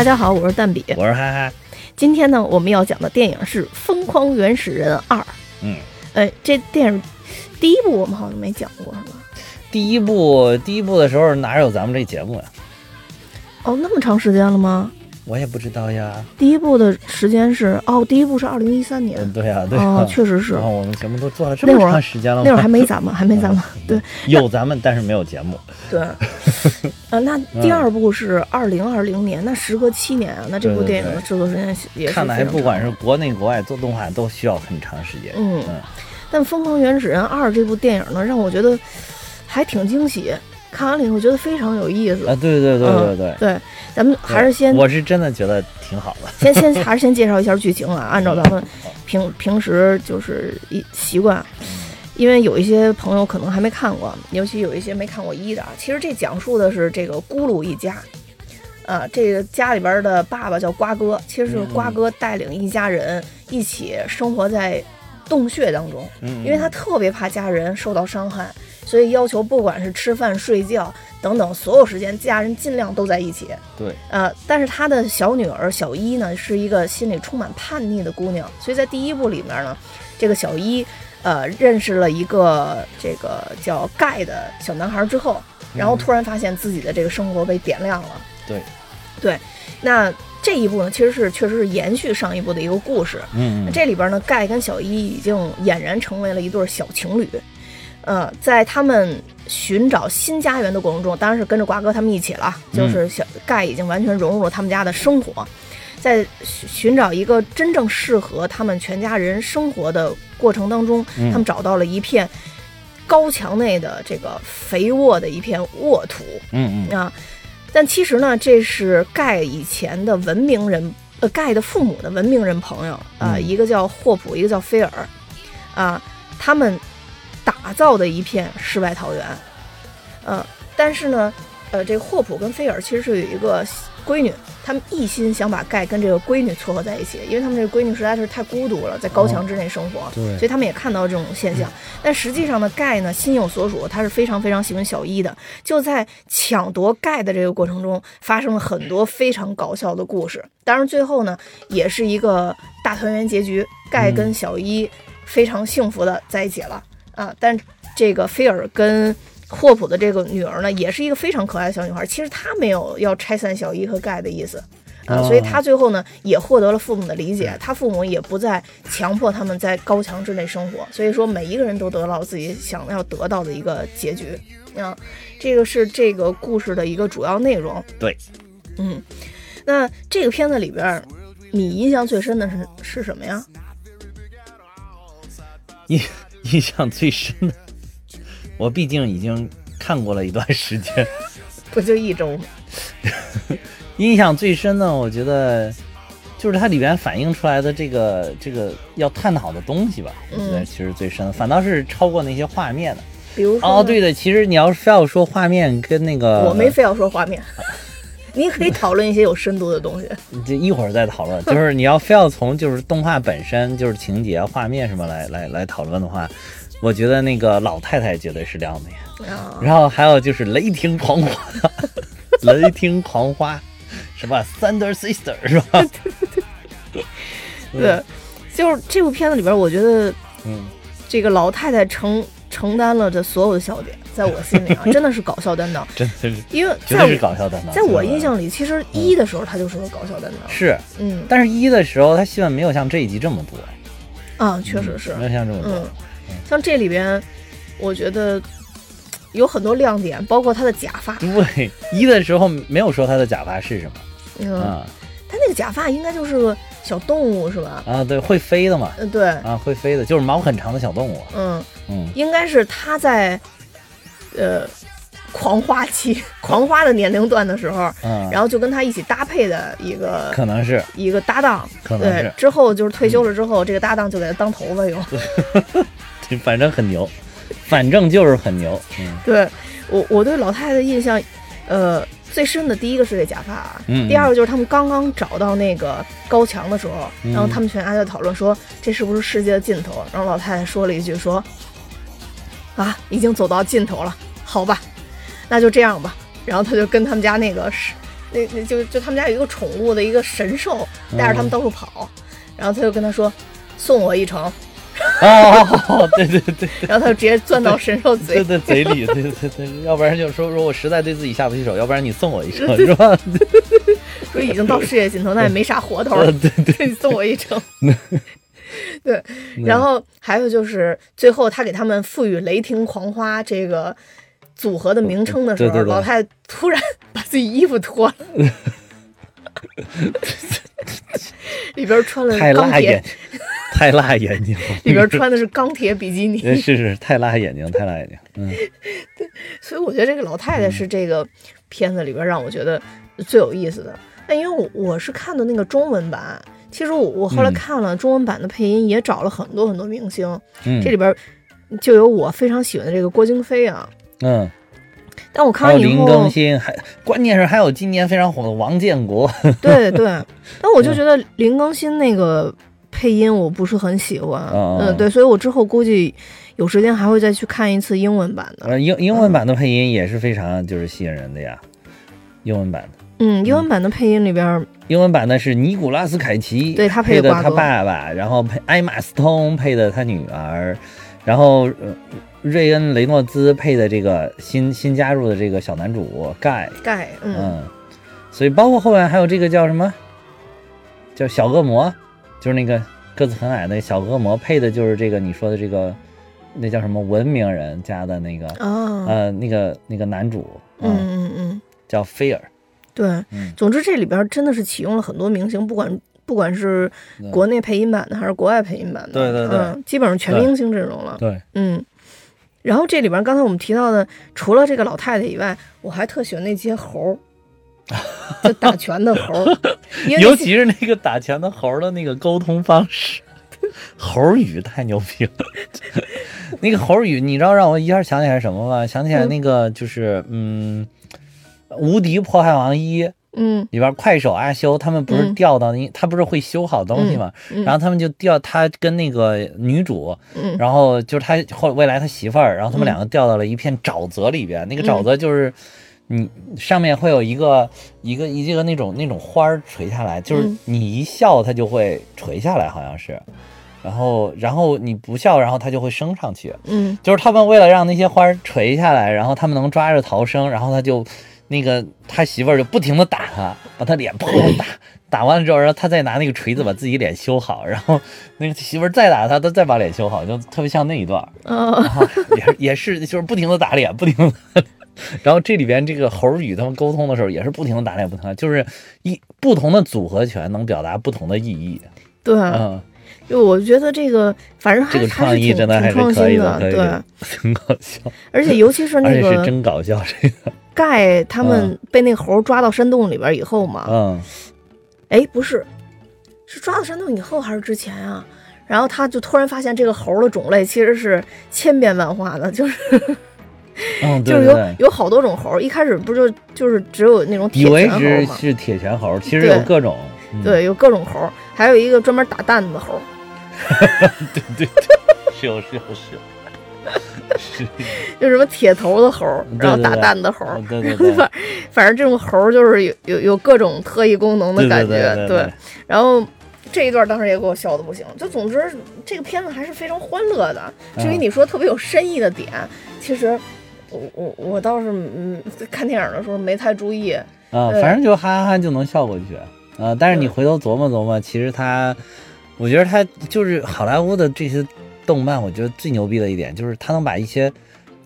大家好，我是蛋比，我是嗨嗨。今天呢，我们要讲的电影是《疯狂原始人二》。嗯，哎，这电影第一部我们好像没讲过，是吧？第一部第一部的时候哪有咱们这节目呀？哦，那么长时间了吗？我也不知道呀。第一部的时间是哦，第一部是二零一三年。对呀，对哦，确实是。然后我们节目都做了这么长时间了，那会儿还没咱们，还没咱们。对，有咱们，但是没有节目。对。呃，那第二部是二零二零年，那时隔七年啊，那这部电影的制作时间也是看来不管是国内国外做动画都需要很长时间。嗯。但《疯狂原始人二》这部电影呢，让我觉得还挺惊喜。看完了以后觉得非常有意思啊！对对对对对对，咱们还是先，我是真的觉得挺好的。先先还是先介绍一下剧情啊，按照咱们平平时就是一习惯，因为有一些朋友可能还没看过，尤其有一些没看过一的啊。其实这讲述的是这个咕噜一家，啊，这个家里边的爸爸叫瓜哥，其实是瓜哥带领一家人一起生活在洞穴当中，因为他特别怕家人受到伤害。所以要求不管是吃饭、睡觉等等所有时间，家人尽量都在一起。对，呃，但是他的小女儿小一呢，是一个心里充满叛逆的姑娘。所以在第一部里面呢，这个小一，呃，认识了一个这个叫盖的小男孩之后，然后突然发现自己的这个生活被点亮了。对，对，那这一部呢，其实是确实是延续上一部的一个故事。嗯，这里边呢，盖跟小一已经俨然成为了一对小情侣。呃，在他们寻找新家园的过程中，当然是跟着瓜哥他们一起了。就是小盖已经完全融入了他们家的生活，在寻找一个真正适合他们全家人生活的过程当中，他们找到了一片高墙内的这个肥沃的一片沃土。嗯嗯啊，但其实呢，这是盖以前的文明人，呃，盖的父母的文明人朋友啊，一个叫霍普，一个叫菲尔，啊，他们。打造的一片世外桃源，嗯，但是呢，呃，这个霍普跟菲尔其实是有一个闺女，他们一心想把盖跟这个闺女撮合在一起，因为他们这个闺女实在是太孤独了，在高墙之内生活，对，所以他们也看到这种现象。但实际上呢，盖呢心有所属，他是非常非常喜欢小伊的。就在抢夺盖的这个过程中，发生了很多非常搞笑的故事。当然，最后呢，也是一个大团圆结局，盖跟小伊非常幸福的在一起了。啊，但这个菲尔跟霍普的这个女儿呢，也是一个非常可爱的小女孩。其实她没有要拆散小伊和盖的意思啊，所以她最后呢也获得了父母的理解，她父母也不再强迫他们在高墙之内生活。所以说，每一个人都得到自己想要得到的一个结局啊。这个是这个故事的一个主要内容。对，嗯，那这个片子里边，你印象最深的是是什么呀？印 印象最深的，我毕竟已经看过了一段时间，不就一周吗？印象最深的，我觉得就是它里边反映出来的这个这个要探讨的东西吧。我觉得其实最深，反倒是超过那些画面的。比如哦，对的，其实你要是非要说画面跟那个，我没非要说画面，你可以讨论一些有深度的东西。这一会儿再讨论。就是你要非要从就是动画本身就是情节、画面什么来来来讨论的话，我觉得那个老太太绝对是亮点。然后还有就是雷霆狂花，雷霆狂花，什么 Thunder Sister 是吧？对对，就是这部片子里边，我觉得，嗯，这个老太太承承担了这所有的笑点，在我心里啊，真的是搞笑担当，真的是，因为绝对是搞笑担当。在我印象里，其实一的时候他就是个搞笑担当，是，嗯，但是一的时候他戏份没有像这一集这么多，啊，确实是没有像这么多，嗯，像这里边，我觉得有很多亮点，包括他的假发。对，一的时候没有说他的假发是什么，嗯，啊，他那个假发应该就是个小动物是吧？啊，对，会飞的嘛，嗯，对，啊，会飞的，就是毛很长的小动物，嗯嗯，应该是他在，呃，狂花期、狂花的年龄段的时候，嗯，然后就跟他一起搭配的一个，可能是。一个搭档，可能是。对，之后就是退休了之后，这个搭档就给他当头发用，对，反正很牛，反正就是很牛，嗯，对我我对老太太的印象，呃。最深的第一个是这假发啊，嗯，第二个就是他们刚刚找到那个高墙的时候，嗯。然后他们全家在讨论说这是不是世界的尽头？然后老太太说了一句说，啊，已经走到尽头了，好吧，那就这样吧。然后他就跟他们家那个是那那就就他们家有一个宠物的一个神兽，带着他们到处跑，然后他就跟他说送我一程，哦，对对对，然后他就直接钻到神兽嘴。对对嘴里，对对对，要不然就是说说我实在对自己下不去手，要不然你送我一程 是吧？说已经到事业尽头，那也没啥活头了，对对，你送我一程。对，然后还有就是最后他给他们赋予“雷霆狂花”这个组合的名称的时候，老太太突然把自己衣服脱了，里边穿了太辣眼，，太辣眼睛了，里边穿的是钢铁比基尼，是是太辣眼睛，太辣眼睛，嗯。对所以我觉得这个老太太是这个片子里边让我觉得最有意思的。但因为我我是看的那个中文版，其实我我后来嗯。看了中文版的配音，也找了很多很多明星，嗯。这里边就有我非常喜欢的这个郭京飞啊。嗯，但我看完以后，更新，还关键是还有今年非常火的王建国，对对，但我就嗯。觉得林更新那个配音我不是很喜欢，哦嗯，对，所以我之后估计有时间还会再去看一次英文版的。呃，英英文版的配音也是非常就是吸引人的呀，英文版的。嗯，英文版的配音里边，英文版的是尼古拉斯凯奇，对他配配的他爸爸，然后配艾玛斯通配的他女儿，然后、呃、瑞恩雷诺兹配的这个新新加入的这个小男主盖，盖，嗯，嗯，所以包括后面还有这个叫什么，叫小恶魔，就是那个个子很矮的小恶魔配的就是这个你说的这个那叫什么文明人家的那个、啊，呃那个那个男主，嗯嗯。嗯，叫菲尔，对，嗯。总之这里边真的是启用了很多明星，不管不管是国内配音版的还是国外配音版的，对对对。嗯，基本上全明星阵容了，对，嗯。然后这里边刚才我们提到的，除了这个老太太以外，我还特喜欢那些猴儿，就打拳的猴尤其是那个打拳的猴儿的那个沟通方式，猴儿语太牛逼了。那个猴儿语，你知道让我一下想起来什么吗？想起来那个就是嗯，《无敌破坏王一》嗯。里边快手阿修他们不是嗯。掉到那，他不是会修好东西嘛？嗯然后他们就掉他跟那个女主，嗯。然后就是他后未来他媳妇儿，然后他们嗯。两个掉到了一片沼泽里边，那个沼泽就是。你上面会有一个一个一个那种那种花儿垂下来，就是嗯。你一笑它就会垂下来，好像是，然后然后你不笑，然后它就会升上去。嗯。就是他们为了让那些花儿垂下来，然后他们能抓着逃生，然后他就那个他媳妇儿就不停的打他，把他脸砰打，打完了之后，然后他再拿那个锤子把自己脸修好，然后那个媳妇儿再打他，他再把脸修好，就特别像那一段也是也是就是不停的打脸，不停的。然后这里边这个猴与他们沟通的时候也是不停的打脸，不停的，就是一不同的组合拳能表达不同的意义。对，嗯，就我觉得这个反正还这个创意真的还是可以的，可以对，的，很搞笑，而且尤其是而且是那个真搞笑这个。盖他们被那个猴抓到山洞里边以后嘛，嗯，哎，不是，是抓到山洞以后还是之前啊？然后他就突然发现这个猴的种类其实是千变万化的，就是嗯，就是有有好多种猴。一开始不就就是只有那种以铁拳猴为是嘛？是铁拳猴，其实有各种。嗯，对，有各种猴，还有一个专门打蛋的猴。对对对，是有是有是有。是，就什么铁头的猴，然后打蛋的猴，对对对，反 反正这种猴就是有有有各种特异功能的感觉，对然后这一段当时也给我笑的不行。就总之这个片子还是非常欢乐的。至于嗯你说特别有深意的点，其实我我我倒是嗯看电影的时候没太注意。啊，反正就哈哈哈就能笑过去啊。但是你回头琢磨琢磨，其实他，我觉得他就是好莱坞的这些动漫，我觉得最牛逼的一点就是他能把一些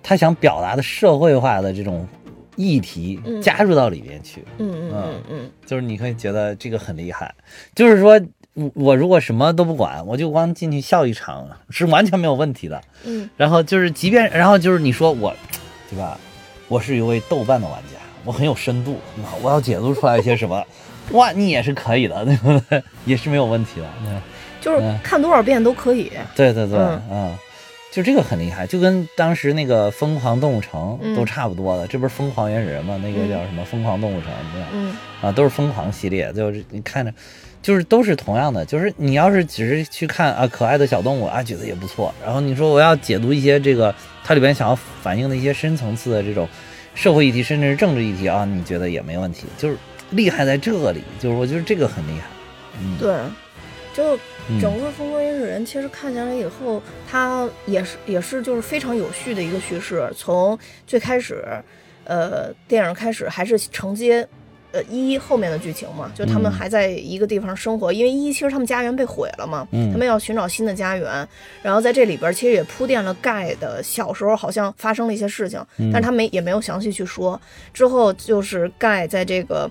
他想表达的社会化的这种议题嗯加入到里面去。嗯嗯嗯嗯就是你会觉得这个很厉害，就是说我我如果什么都不管，我就光进去笑一场是完全没有问题的。嗯然后就是即便，然后就是你说我，对吧？我是一位豆瓣的玩家，我很有深度，我要解读出来一些什么，哇，你也是可以的，对不对？也是没有问题的。对就是嗯看多少遍都可以。对对对，嗯嗯。就这个很厉害，就跟当时那个《疯狂动物城》嗯都差不多的，这不是《疯狂原始人》吗？那个嗯叫什么《疯狂动物城》对吧？嗯啊，都是疯狂系列，就是你看着，就是都是同样的，就是你要是只是去看啊可爱的小动物啊，觉得也不错。然后你说我要解读一些这个它里边想要反映的一些深层次的这种社会议题，甚至是政治议题啊，你觉得也没问题。就是厉害在这里，就是我觉得这个很厉害。嗯，对，就嗯。整个《疯狂原始人》其实看下来以后，它也是也是就是非常有序的一个叙事，从最开始，呃，电影开始还是承接。呃，一后面的剧情嘛，就他们嗯。还在一个地方生活，因为一其实他们家园被毁了嘛，嗯。他们要寻找新的家园，然后在这里边其实也铺垫了盖的小时候好像发生了一些事情，但是他没也没有详细去说。之后就是盖在这个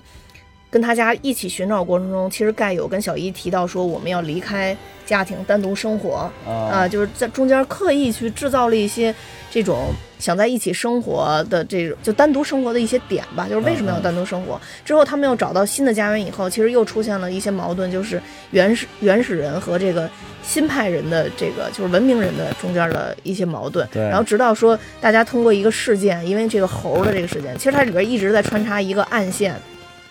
跟他家一起寻找过程中，其实盖有跟小一提到说我们要离开家庭，单独生活啊、啊，就是在中间刻意去制造了一些这种想在一起生活的这种就单独生活的一些点吧，就是为什么要单独生活？之后他们又找到新的家园以后，其实又出现了一些矛盾，就是原始原始人和这个新派人的这个就是文明人的中间的一些矛盾。对然后直到说大家通过一个事件，因为这个猴儿的这个事件，其实它里边一直在穿插一个暗线，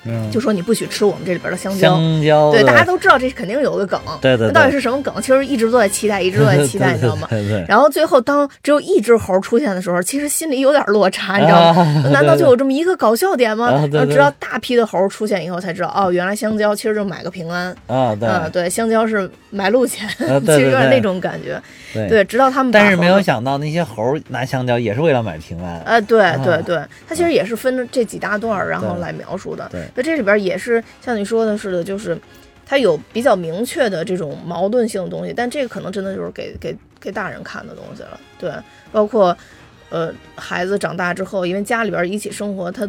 嗯就说你不许吃我们这里边的香蕉。香蕉，对，大家都知道这肯定有个梗，对对对那到底是什么梗？其实一直都在期待，一直都在期待，你知道吗？对对对然后最后当只有一只猴出现的时候，其实心里有点落差，你知道吗？啊 难道就有这么一个搞笑点吗？啊对对然后直到大批的猴出现以后，才知道哦，原来香蕉其实就买个平安。啊，对嗯，对，香蕉是买路钱，其实有点那种感觉。对对，直到他们但是没有想到那些猴拿香蕉也是为了买平安。呃，对啊对对，它其实也是分着这几大段儿，然后来描述的。对那这里边也是像你说的似的，就是它有比较明确的这种矛盾性的东西，但这个可能真的就是给给给大人看的东西了。对，包括呃孩子长大之后，因为家里边一起生活，他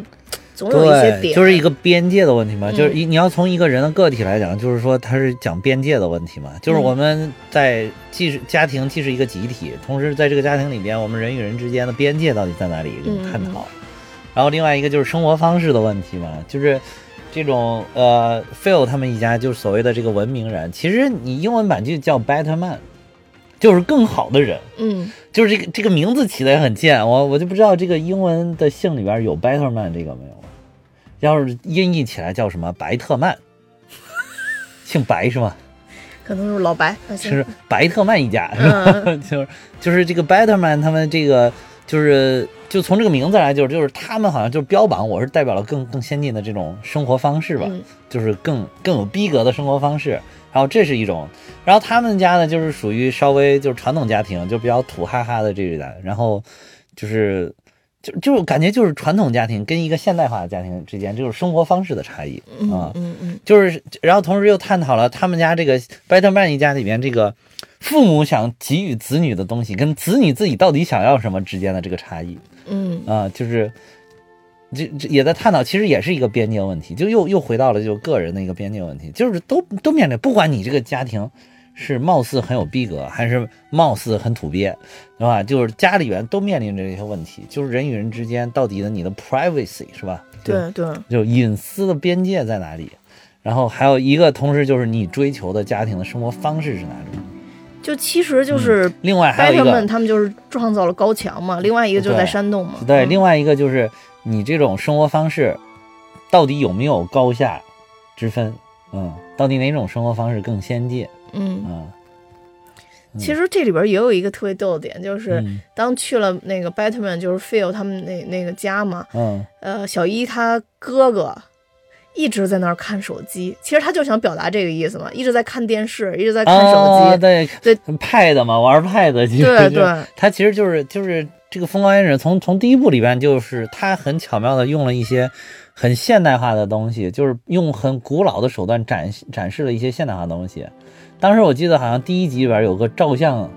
总有一些对，点，就是一个边界的问题嘛，嗯就是一你要从一个人的个体来讲，就是说他是讲边界的问题嘛，就是嗯我们在既是家庭既是一个集体，同时在这个家庭里边，我们人与人之间的边界到底在哪里嗯探讨。然后另外一个就是生活方式的问题嘛，就是这种呃，Phil 他们一家就是所谓的这个文明人，其实你英文版就叫 Better Man，就是更好的人。嗯就是这个这个名字起的也很贱，我我就不知道这个英文的姓里边有 Betterman 这个没有？要是音译起来叫什么白特曼，姓白是吗？可能是老白，啊行是白特曼一家是吧？嗯 就是就是这个 Betterman 他们这个就是就从这个名字来就是就是他们好像就是标榜我是代表了更更先进的这种生活方式吧，嗯就是更更有逼格的生活方式。然后这是一种，然后他们家呢就是属于稍微就是传统家庭，就比较土哈哈的这一代，然后就是就就感觉就是传统家庭跟一个现代化的家庭之间就是生活方式的差异嗯啊，嗯嗯就是然后同时又探讨了他们家这个 Betterman 一家里边这个父母想给予子女的东西跟子女自己到底想要什么之间的这个差异嗯啊，就是。这这也在探讨，其实也是一个边界问题，就又又回到了就个人的一个边界问题，就是都都面临，不管你这个家庭是貌似很有逼格，还是貌似很土鳖，对吧？就是家里边都面临着这些问题，就是人与人之间到底的你的 privacy 是吧？对对，就隐私的边界在哪里？然后还有一个，同时就是你追求的家庭的生活方式是哪种？就其实就是另外嗯还有一个他们就是创造了高墙嘛，另外一个就是在山洞嘛，对，嗯另外一个就是你这种生活方式到底有没有高下之分？嗯，到底哪种生活方式更先进？嗯。嗯，其实这里边也有一个特别逗的点，就是嗯。当去了那个 Batman，就是 Phil 他们那那个家嘛，嗯，呃，小一他哥哥一直在那儿看手机，其实他就想表达这个意思嘛，一直在看电视，一直在看手啊，机，对对，Pad 嘛，玩 Pad，对对。他其实就是就是这个《疯狂原始人》从从第一部里边，就是他很巧妙的用了一些很现代化的东西，就是用很古老的手段展展示了一些现代化的东西。当时我记得好像第一集里边有个照相，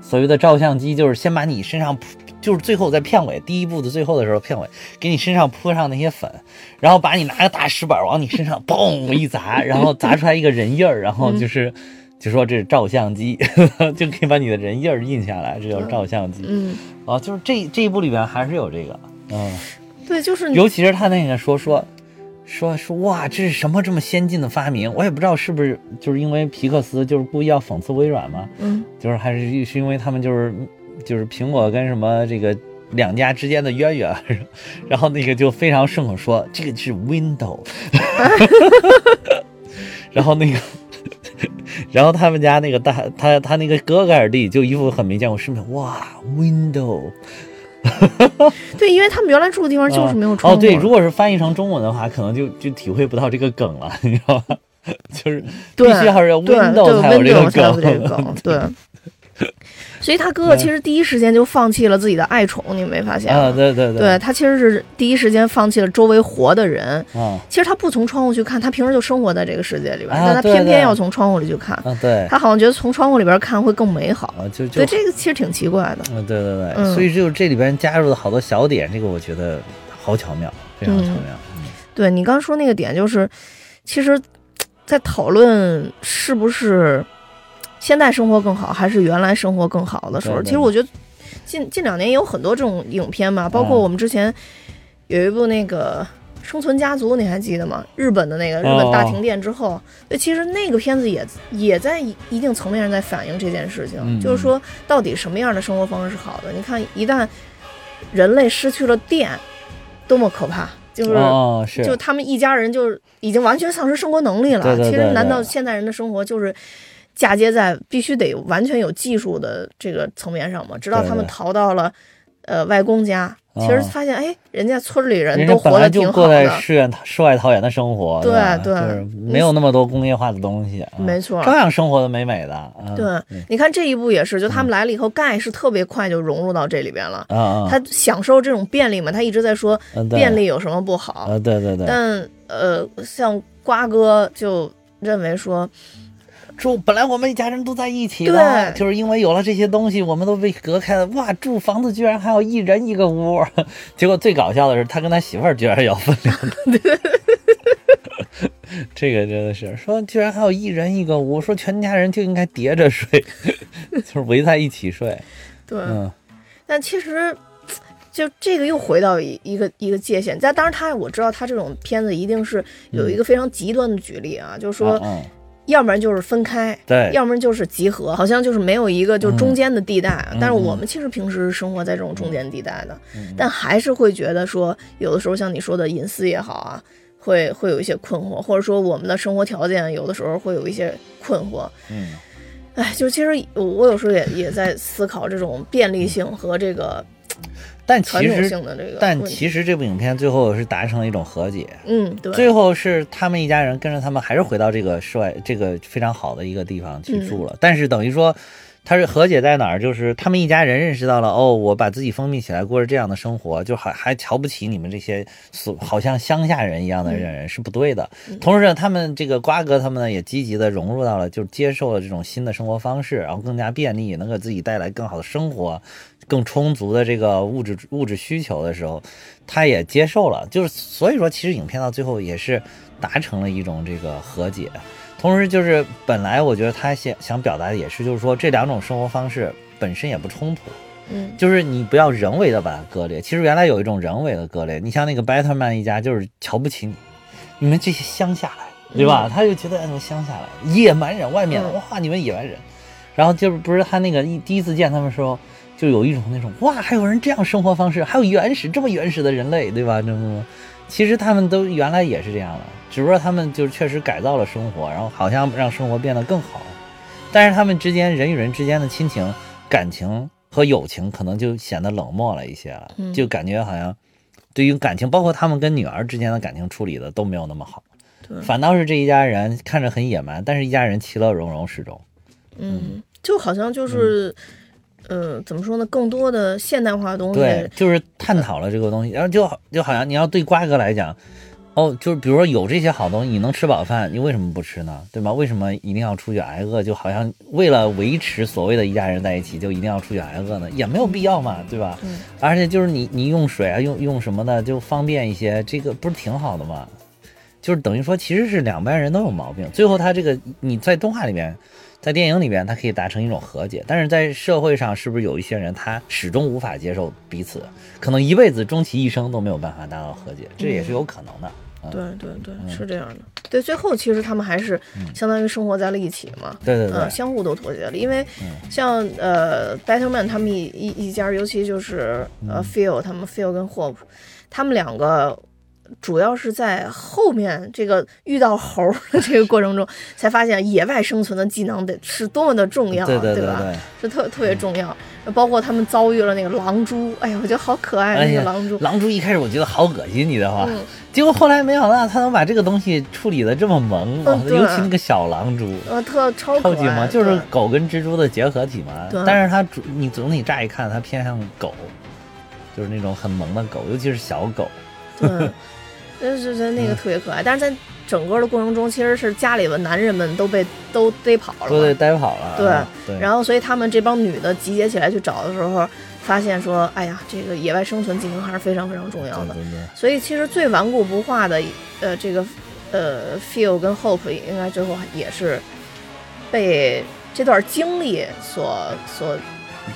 所谓的照相机，就是先把你身上铺，就是最后在片尾第一部的最后的时候，片尾给你身上铺上那些粉，然后把你拿个大石板往你身上嘣一砸，然后砸出来一个人印儿，然后就是。就说这是照相机，就可以把你的人印儿印下来，这就是照相机。嗯，啊，就是这这一部里边还是有这个，嗯，对，就是尤其是他那个说说说说哇，这是什么这么先进的发明？我也不知道是不是就是因为皮克斯就是故意要讽刺微软嘛，嗯就是还是是因为他们就是就是苹果跟什么这个两家之间的渊源，然后那个就非常顺口说这个是 Window，然后那个。然后他们家那个大他他那个哥哥尔弟就一副很没见过世面，哇，Window，对，因为他们原来住的地方就是没有窗户。哦，对，如果是翻译成中文的话，可能就就体会不到这个梗了，你知道吧？就是必须还是 Windows 才有这个梗，对。所以他哥哥其实第一时间就放弃了自己的爱宠，你没发现？啊，对对对，他其实是第一时间放弃了周围活的人。啊，其实他不从窗户去看，他平时就生活在这个世界里边，但他偏偏要从窗户里去看。啊，对，他好像觉得从窗户里边看会更美好。啊，就对这个其实挺奇怪的。嗯，对对对，所以就这里边加入了好多小点，这个我觉得好巧妙，非常巧妙。嗯，对你刚说那个点，就是其实，在讨论是不是。现在生活更好还是原来生活更好的时候？其实我觉得近近两年也有很多这种影片嘛，包括我们之前有一部那个《生存家族》，你还记得吗？日本的那个日本大停电之后，对，其实那个片子也也在一定层面上在反映这件事情，就是说到底什么样的生活方式是好的？你看，一旦人类失去了电，多么可怕！就是就他们一家人就已经完全丧失生活能力了。其实，难道现代人的生活就是？嫁接在必须得完全有技术的这个层面上嘛，直到他们逃到了，呃，外公家，其实发现，哎，人家村里人都活得挺好的。在世外世外桃源的生活，对对，没有那么多工业化的东西，没错，照样生活的美美的。对，你看这一步也是，就他们来了以后，盖是特别快就融入到这里边了。他享受这种便利嘛，他一直在说便利有什么不好？对对对。但呃，像瓜哥就认为说。住本来我们一家人都在一起的，就是因为有了这些东西，我们都被隔开了。哇，住房子居然还有一人一个屋，结果最搞笑的是，他跟他媳妇儿居然要分两个。这个真的是说，居然还有一人一个屋，说全家人就应该叠着睡，就是围在一起睡。对，但其实就这个又回到一一个一个界限。但当然，他我知道他这种片子一定是有一个非常极端的举例啊，就是说。要不然就是分开，对，要不然就是集合，好像就是没有一个就中间的地带。但是我们其实平时生活在这种中间地带的，但还是会觉得说，有的时候像你说的隐私也好啊，会会有一些困惑，或者说我们的生活条件有的时候会有一些困惑。嗯，哎，就其实我有时候也也在思考这种便利性和这个。但其实，但其实这部影片最后是达成了一种和解。嗯，对。最后是他们一家人跟着他们，还是回到这个室外这个非常好的一个地方去住了。但是等于说，他是和解在哪儿？就是他们一家人认识到了，哦，我把自己封闭起来，过着这样的生活，就还还瞧不起你们这些所好像乡下人一样的人是不对的。同时呢，他们这个瓜哥他们呢也积极的融入到了，就接受了这种新的生活方式，然后更加便利，能给自己带来更好的生活。更充足的这个物质物质需求的时候，他也接受了，就是所以说，其实影片到最后也是达成了一种这个和解。同时，就是本来我觉得他想想表达的也是，就是说这两种生活方式本身也不冲突，嗯，就是你不要人为的把它割裂。其实原来有一种人为的割裂，你像那个白特曼一家就是瞧不起你，你们这些乡下来，对吧？他就觉得那种乡下来野蛮人，外面哇，你们野蛮人。然后就是不是他那个一第一次见他们时候。就有一种那种哇，还有人这样生活方式，还有原始这么原始的人类，对吧？这么，其实他们都原来也是这样的，只不过他们就是确实改造了生活，然后好像让生活变得更好。但是他们之间人与人之间的亲情、感情和友情，可能就显得冷漠了一些了，就感觉好像对于感情，包括他们跟女儿之间的感情处理的都没有那么好。对，反倒是这一家人看着很野蛮，但是一家人其乐融融始终。嗯，就好像就是。嗯，怎么说呢？更多的现代化的东西，对，就是探讨了这个东西。然后就好，就好像你要对瓜哥来讲，哦，就是比如说有这些好东西，你能吃饱饭，你为什么不吃呢？对吧？为什么一定要出去挨饿？就好像为了维持所谓的一家人在一起，就一定要出去挨饿呢？也没有必要嘛，对吧？嗯。而且就是你你用水啊，用用什么的就方便一些，这个不是挺好的吗？就是等于说，其实是两边人都有毛病。最后他这个你在动画里面。在电影里边，他可以达成一种和解，但是在社会上，是不是有一些人他始终无法接受彼此，可能一辈子、终其一生都没有办法达到和解，这也是有可能的。对对对，是这样的。对，最后其实他们还是相当于生活在了一起嘛。对对对，相互都妥协了。因为像呃 Battleman 他们一一一家，尤其就是呃，Phil 他们，Phil 跟 Hope，他们两个主要是在后面这个遇到猴的这个过程中，才发现野外生存的技能得是多么的重要，对对对吧？对是特特别重要。包括他们遭遇了那个狼蛛，哎呀，我觉得好可爱那个狼蛛。狼蛛一开始我觉得好恶心，你知道吗？嗯结果后来没想到他能把这个东西处理的这么萌，尤其那个小狼蛛。呃，特超，超级萌，就是狗跟蜘蛛的结合体嘛对。但是它主你总体乍一看，它偏向狗，就是那种很萌的狗，尤其是小狗。对，就是觉得那个特别可爱。但是在整个的过程中，其实是家里的男人们都被都逮跑了，都得逮跑了。对啊对，然后，所以他们这帮女的集结起来去找的时候，发现说，哎呀，这个野外生存技能还是非常非常重要的。对对对所以其实最顽固不化的，呃，这个呃，feel 跟 Hope 应该最后也是被这段经历所所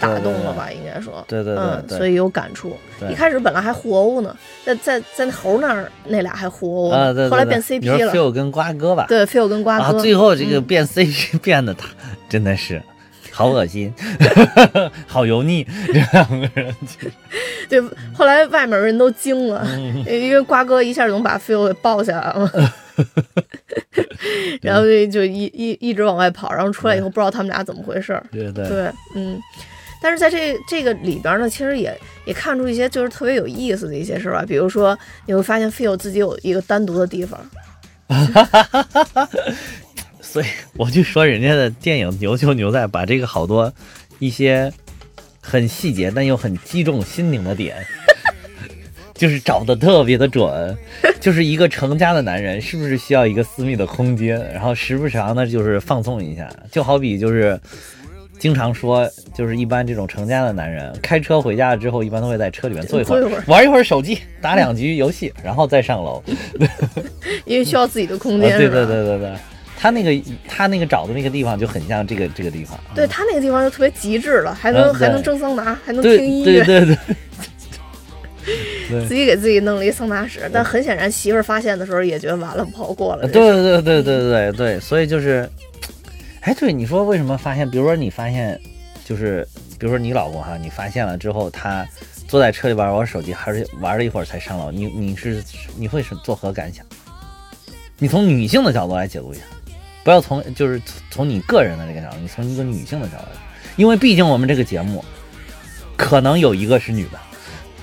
打动了吧？应该说，对对对嗯，对所以有感触。一开始本来还互殴呢，在在在那猴那儿那俩还互殴后来变 CP 了。Phil 跟瓜哥吧，对，Phil 跟瓜啊，哥，最后这个嗯变 CP 变的他真的是好恶心，好油腻，这两个人 对，后来外面人都惊了，嗯因为瓜哥一下就能把 Phil 给抱下来了，然后就就一一一直往外跑，然后出来以后不知道他们俩怎么回事儿。对对对，嗯，但是在这这个里边呢，其实也也看出一些就是特别有意思的一些事儿吧，比如说你会发现 Phil 自己有一个单独的地方，所以我就说人家的电影牛就牛在把这个好多一些很细节但又很击中心灵的点，就是找的特别的准。就是一个成家的男人是不是需要一个私密的空间，然后时不常的就是放松一下，就好比就是。经常说，就是一般这种成家的男人，开车回家了之后，一般都会在车里面坐一会儿玩一会儿手机，打两局游戏，然后再上楼。因为需要自己的空啊，间，对对对对对，他那个他那个找的那个地方就很像这个这个地方。对他那个地方就特别极致了，还能、嗯还能蒸桑拿，还能听音乐，对对对，对 自己给自己弄了一桑拿室。但很显然，媳妇儿发现的时候也觉得完了，不好过了。对对对对对对对，所以就是，哎，对，你说为什么发现？比如说你发现，就是比如说你老公哈，你发现了之后，他坐在车里边玩手机，还是玩了一会儿才上楼，你你是你会是作何感想？你从女性的角度来解读一下，不要从就是从你个人的这个角度，你从一个女性的角度，因为毕竟我们这个节目可能有一个是女的，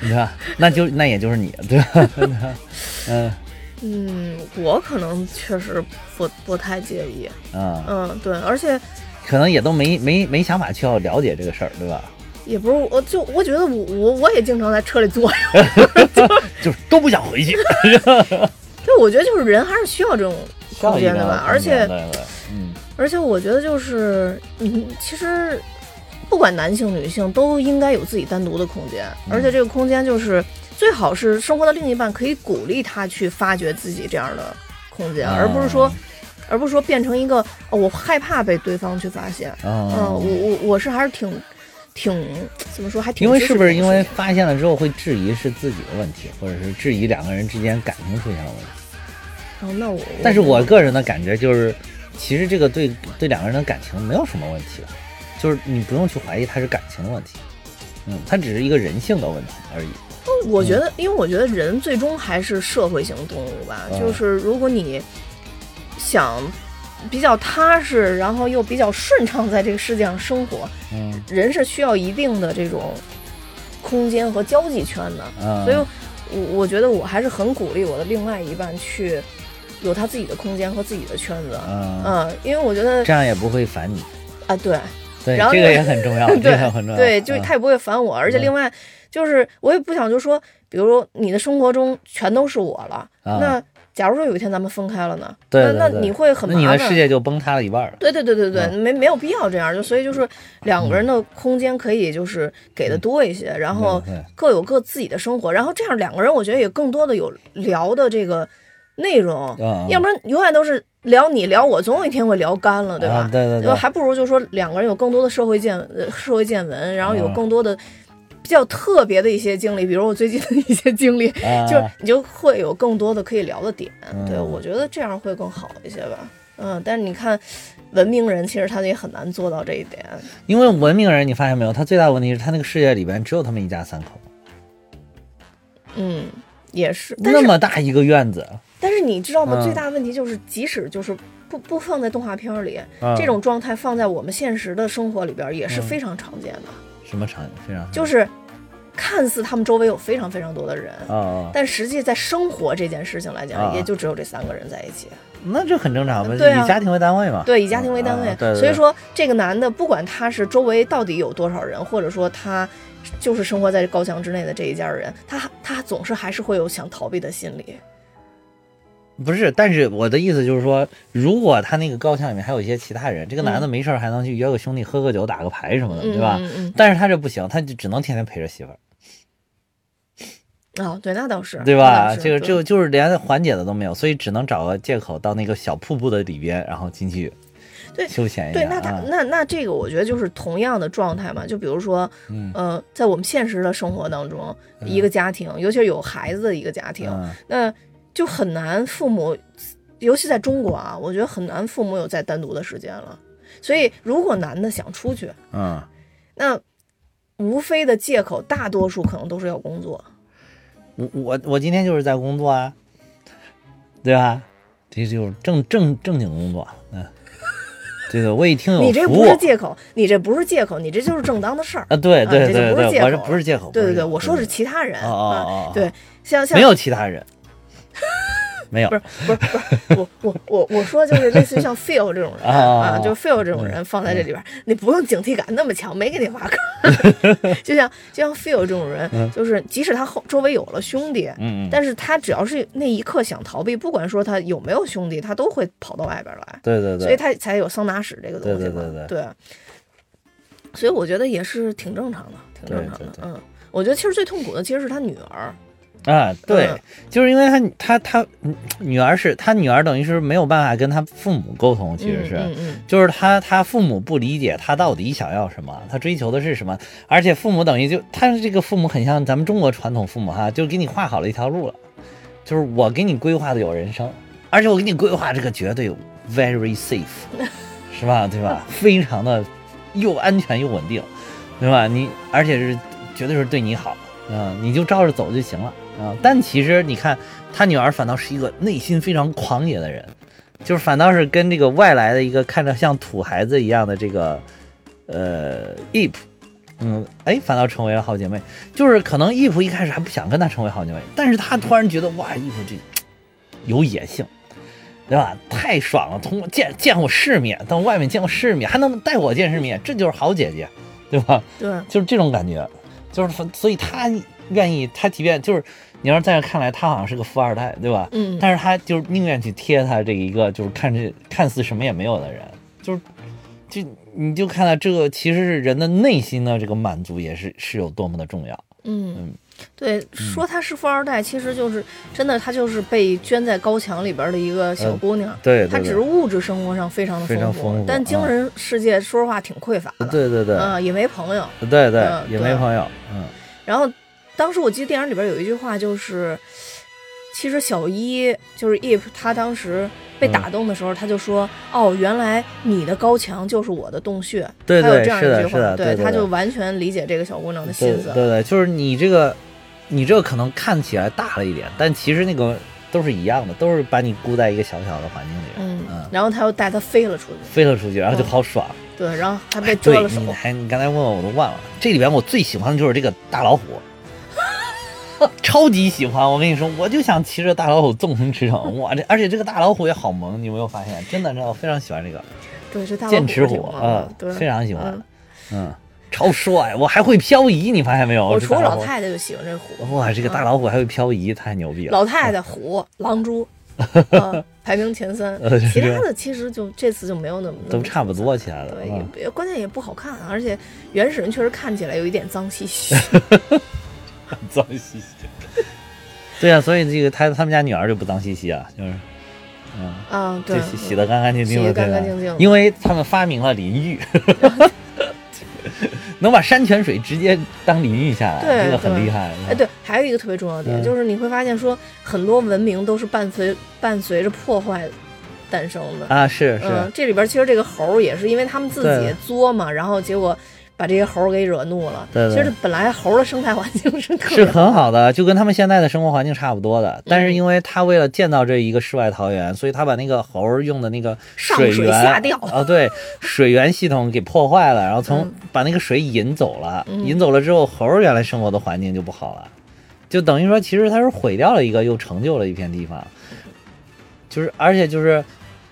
你看，那就那也就是你，对吧？嗯嗯，我可能确实不不太介意。嗯，嗯，对，而且可能也都没没没想法去要了解这个事儿，对吧？也不是，我就我觉得我我我也经常在车里坐呀。就是都不想回去，对，我觉得就是人还是需要这种空间的吧，而且嗯，而且我觉得就是，嗯，其实不管男性女性都应该有自己单独的空间，嗯。而且这个空间就是最好是生活的另一半可以鼓励他去发掘自己这样的空间，啊而不是说，而不是说变成一个、哦、我害怕被对方去发现。嗯，嗯我我我是还是挺挺怎么说，还挺因为是不是因为发现了之后会质疑是自己的问题，或者是质疑两个人之间感情出现了问题？哦，那我但是我个人的感觉就是，其实这个对对两个人的感情没有什么问题的，就是你不用去怀疑他是感情的问题，嗯，他只是一个人性的问题而已。我觉得，因为我觉得人最终还是社会型动物吧。嗯就是如果你想比较踏实，然后又比较顺畅在这个世界上生活，嗯人是需要一定的这种空间和交际圈的。嗯，所以我，我觉得我还是很鼓励我的另外一半去有他自己的空间和自己的圈子。嗯，嗯，因为我觉得这样也不会烦你。啊，对，对，然后这个也很重要，这对个很重要。对，就嗯他也不会烦我，而且嗯另外就是我也不想就说，比如说你的生活中全都是我了，啊那假如说有一天咱们分开了呢，对对对那那你会很麻烦。的世界就崩塌了一半了。对对对对对，嗯没没有必要这样，就所以就是两个人的空间可以就是给的多一些，然后各有各自己的生活，然后这样两个人我觉得也更多的有聊的这个内容，嗯，要不然永远都是聊你聊我，总有一天会聊干了，对吧？啊对对对还不如就说两个人有更多的社会见呃社会见闻，然后有嗯更多的比较特别的一些经历，比如我最近的一些经历，啊 就是你就会有更多的可以聊的点。对嗯我觉得这样会更好一些吧。嗯，但是你看，文明人其实他也很难做到这一点。因为文明人，你发现没有，他最大的问题是他那个世界里边只有他们一家三口。嗯，也是，那么大一个院子。但是你知道吗？嗯最大的问题就是，即使就是不不放在动画片里，啊这种状态放在我们现实的生活里边也是非常常见的。什么场景非常就是看似他们周围有非常非常多的人，啊啊，但实际在生活这件事情来讲，啊也就只有这三个人在一起。那这很正常嘛，以家庭为单位嘛。对，以家庭为单位，所以说这个男的不管他是周围到底有多少人，或者说他就是生活在高墙之内的这一家人，他他总是还是会有想逃避的心理。不是，但是我的意思就是说，如果他那个高墙里面还有一些其他人，这个男的没事还能去约个兄弟喝个酒、打个牌什么的，嗯对吧？但是他这不行，他就只能天天陪着媳妇儿，嗯，哦，对，那倒是，对吧？倒是对这个就就是连缓解的都没有，所以只能找个借口到那个小瀑布的里边，然后进去对休闲一下。对，那他啊那那这个我觉得就是同样的状态嘛，就比如说，嗯呃，在我们现实的生活当中，一个家庭，尤其是有孩子的一个家庭，嗯那就很难父母，尤其在中国啊，我觉得很难父母有再单独的时间了。所以，如果男的想出去，嗯，那无非的借口，大多数可能都是要工作。我我我今天就是在工作啊，对吧？这就是正正正经工作，嗯，对的，我一听有你这不是借口，你这不是借口，你这就是正当的事儿。啊，对对对对，我这不是借口对对对，我说是其他人哦哦啊哦，对，像像没有其他人，没有不是不是不是，我我我我说就是类似于像 feel 这种人啊就 feel 这种人放在这里边儿，你不用警惕感那么强，没给你挖坑。就像就像 feel 这种人，就是即使他后周围有了兄弟，嗯嗯，但是他只要是那一刻想逃避，不管说他有没有兄弟，他都会跑到外边来，对对所以，他才有桑拿室这个东西嘛。对对对对所以我觉得也是挺正常的，挺正常的。对对对嗯，我觉得其实最痛苦的其实是他女儿。啊，对嗯，就是因为他他他嗯女儿是他女儿，等于是没有办法跟他父母沟通，其实是。嗯嗯就是他，他父母不理解他到底想要什么，他追求的是什么，而且父母等于就他这个父母很像咱们中国传统父母哈，就给你画好了一条路了，就是我给你规划的有人生，而且我给你规划这个绝对 very safe，是吧？对吧？非常的又安全又稳定，对吧？你而且是绝对是对你好，嗯，你就照着走就行了啊。但其实你看，他女儿反倒是一个内心非常狂野的人。就是反倒是跟这个外来的一个看着像土孩子一样的这个呃 Eve，嗯，哎，反倒成为了好姐妹。就是可能 Eve 一开始还不想跟她成为好姐妹，但是她突然觉得哇，Eve 这有野性，对吧？太爽了，通过见见过世面，到外面见过世面，还能带我见世面，这就是好姐姐，对吧？对，就是这种感觉，就是所以她愿意，他即便就是你要是在这看来，他好像是个富二代，对吧？嗯，但是他就是宁愿去贴他这一个就是看这看似什么也没有的人，就是就你就看到这个其实是人的内心的这个满足也是是有多么的重要。嗯，对，说她是富二代，其实就是真的，她就是被圈在高墙里边的一个小姑娘。对她只是物质生活上非常的非常富，丰富。但精神世界说实话挺匮乏的。对对对，嗯，也没朋友。对对也没朋友，嗯。然后当时我记得电影里边有一句话，就是其实小一就是 if 他当时被打动的时候，他就说：“哦，原来你的高墙就是我的洞穴。”对对他有这样是的是一句话，的对他就完全理解这个小姑娘的心思。对对对，就是你这个你这个可能看起来大了一点，但其实那个都是一样的，都是把你孤在一个小小的环境里，嗯嗯，然后他又带她飞了出去，飞了出去，然后就嗯好爽。对，然后还被哎 对遮了手。你还你刚才问我我都忘了，这里边我最喜欢的就是这个大老虎，超级喜欢。我跟你说，我就想骑着大老虎纵横驰骋。哇，这而且这个大老虎也好萌，你有没有发现？真的，真的，我非常喜欢这个对，这大老剑齿虎啊萌的，对，非常喜欢嗯。嗯，超帅，我还会漂移，你发现没有？我除了老太太就喜欢这虎，哇，这个大老虎还会漂移，太牛逼了。老太太、虎、狼蛛，啊，排名前三呃。其他的其实就这次就没有那么都差不多其他的。对，嗯关键也不好看，而且原始人确实看起来有一点脏兮兮。脏兮兮。对啊，所以这个他他们家女儿就不脏兮兮啊，就是，嗯，啊，对就，洗洗的干干净净的，干干净净的因为他们发明了淋浴，能把山泉水直接当淋浴下来，对这个很对厉害。哎，对，还有一个特别重要的点，嗯就是你会发现说，很多文明都是伴随伴随着破坏诞生的。啊，是是，嗯，这里边其实这个猴儿也是因因为他们自己对作嘛，然后结果。把这些猴儿给惹怒了。对对其实本来猴儿的生态环境 是特是很好的，就跟他们现在的生活环境差不多的。但是因为他为了建造这一个世外桃源，所以他把那个猴儿用的那个上水水源下掉啊，对，水源系统给破坏了，然后从嗯把那个水引走了，嗯引走了之后，猴儿原来生活的环境就不好了，就等于说其实它是毁掉了一个，又成就了一片地方。就是而且就是。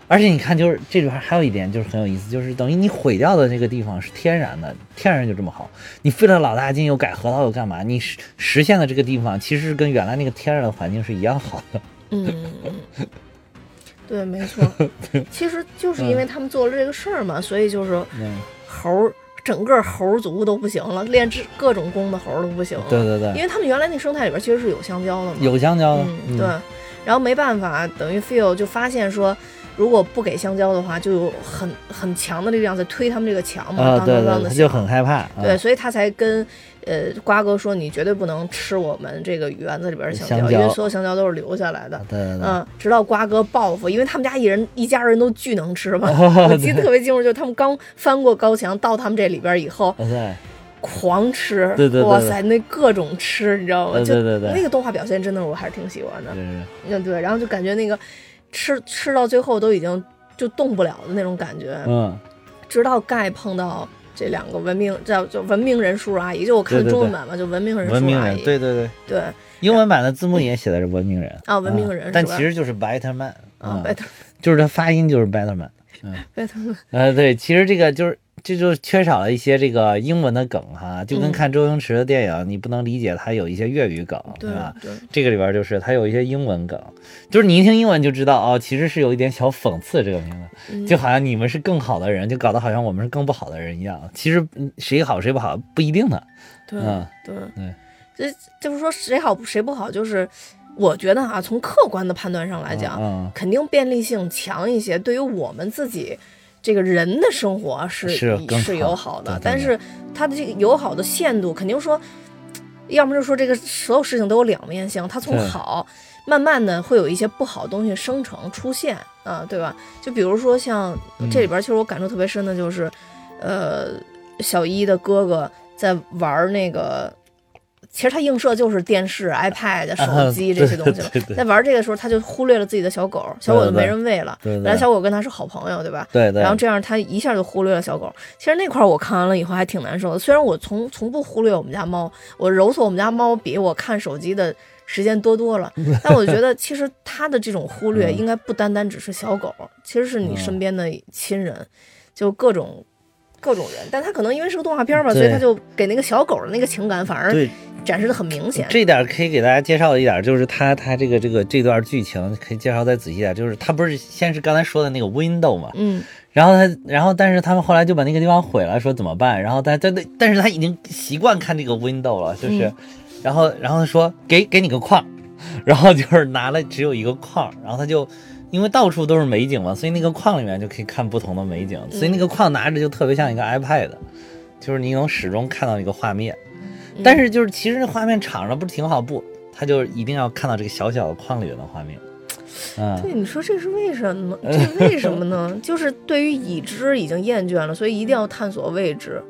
而且你看，就是这里边还有一点就是很有意思，就是等于你毁掉的这个地方是天然的，天然就这么好。你费了老大劲又改河道又干嘛？你实实现的这个地方其实跟原来那个天然的环境是一样好的。嗯，嗯对，没错。其实就是因为他们做了这个事儿嘛，所以就是嗯，猴儿整个猴儿族都不行了，练制各种功的猴儿都不行了。对对对，因为他们原来那生态里边其实是有香蕉的嘛。有香蕉的，嗯，对。然后没办法，等于 Phil 就发现说，如果不给香蕉的话，就有很很强的力量在推他们这个墙嘛，当当当的他就很害怕。对，啊所以他才跟呃瓜哥说，你绝对不能吃我们这个园子里边的香蕉因为所有香蕉都是留下来的。对对对，嗯，直到瓜哥报复，因为他们家一人一家人都巨能吃嘛。我记得特别清楚，就是他们刚翻过高墙到他们这里边以后，对狂吃，对对对对哇塞，那各种吃，你知道吗？对就对对对那个动画表现真的我还是挺喜欢的。嗯，对，然后就感觉那个吃吃到最后都已经就动不了的那种感觉，嗯，直到盖碰到这两个文明叫就文明人叔叔阿姨，就我看中文版嘛，就文明人叔文明人，叔阿姨，对对对，对。英文版的字幕也写的是文明人啊文明人嗯但其实就是 better man 啊，，Better，就是他发音就是 better man。嗯，Better Man，呃，对，其实这个就是这就缺少了一些这个英文的梗哈，就跟嗯。看周星驰的电影，你不能理解他有一些粤语梗，对吧？对，这个里边就是他有一些英文梗，就是你一听英文就知道哦，其实是有一点小讽刺这个名字，嗯。就好像你们是更好的人，就搞得好像我们是更不好的人一样。其实嗯谁好谁不好不一定的，对嗯。对。对，这就是说谁好谁不好，就是我觉得啊，从客观的判断上来讲，嗯，肯定便利性强一些，对于我们自己这个人的生活是是是友好的，但是他的这个友好的限度，肯定说，要么就说这个所有事情都有两面性，它从好。慢慢的会有一些不好的东西生成出现啊，对吧？就比如说像嗯这里边，其实我感触特别深的就是，呃，小一的哥哥在玩那个，其实它映射就是电视、iPad、手机这些东西了。在玩这个时候，他就忽略了自己的小狗，小狗就没人喂了。本来小狗跟他是好朋友，对吧？对对，然后这样他一下就忽略了小狗。其实那块儿我看完了以后还挺难受的。虽然我从从不忽略我们家猫，我揉搓我们家猫比我看手机的时间多多了，但我觉得其实他的这种忽略嗯应该不单单只是小狗，其实是你身边的亲人，就各种。各种人，但他可能因为是个动画片吧，所以他就给那个小狗的那个情感反而展示的很明显。这点可以给大家介绍一点，就是他他这个这个这段剧情可以介绍再仔细点，就是他不是先是刚才说的那个 window 嘛，嗯，然后他然后但是他们后来就把那个地方毁了，说怎么办？然后但但但是他已经习惯看这个 window 了，就是，嗯然后然后他说给给你个框，然后就是拿了只有一个框，然后他就。因为到处都是美景嘛，所以那个框里面就可以看不同的美景，所以那个框拿着就特别像一个 iPad，就是你能始终看到一个画面。嗯但是就是其实那画面场上不是挺好不？他就一定要看到这个小小的框里面的画面。嗯，对，你说这是为什么？这是为什么呢？就是对于已知已经厌倦了，所以一定要探索未知。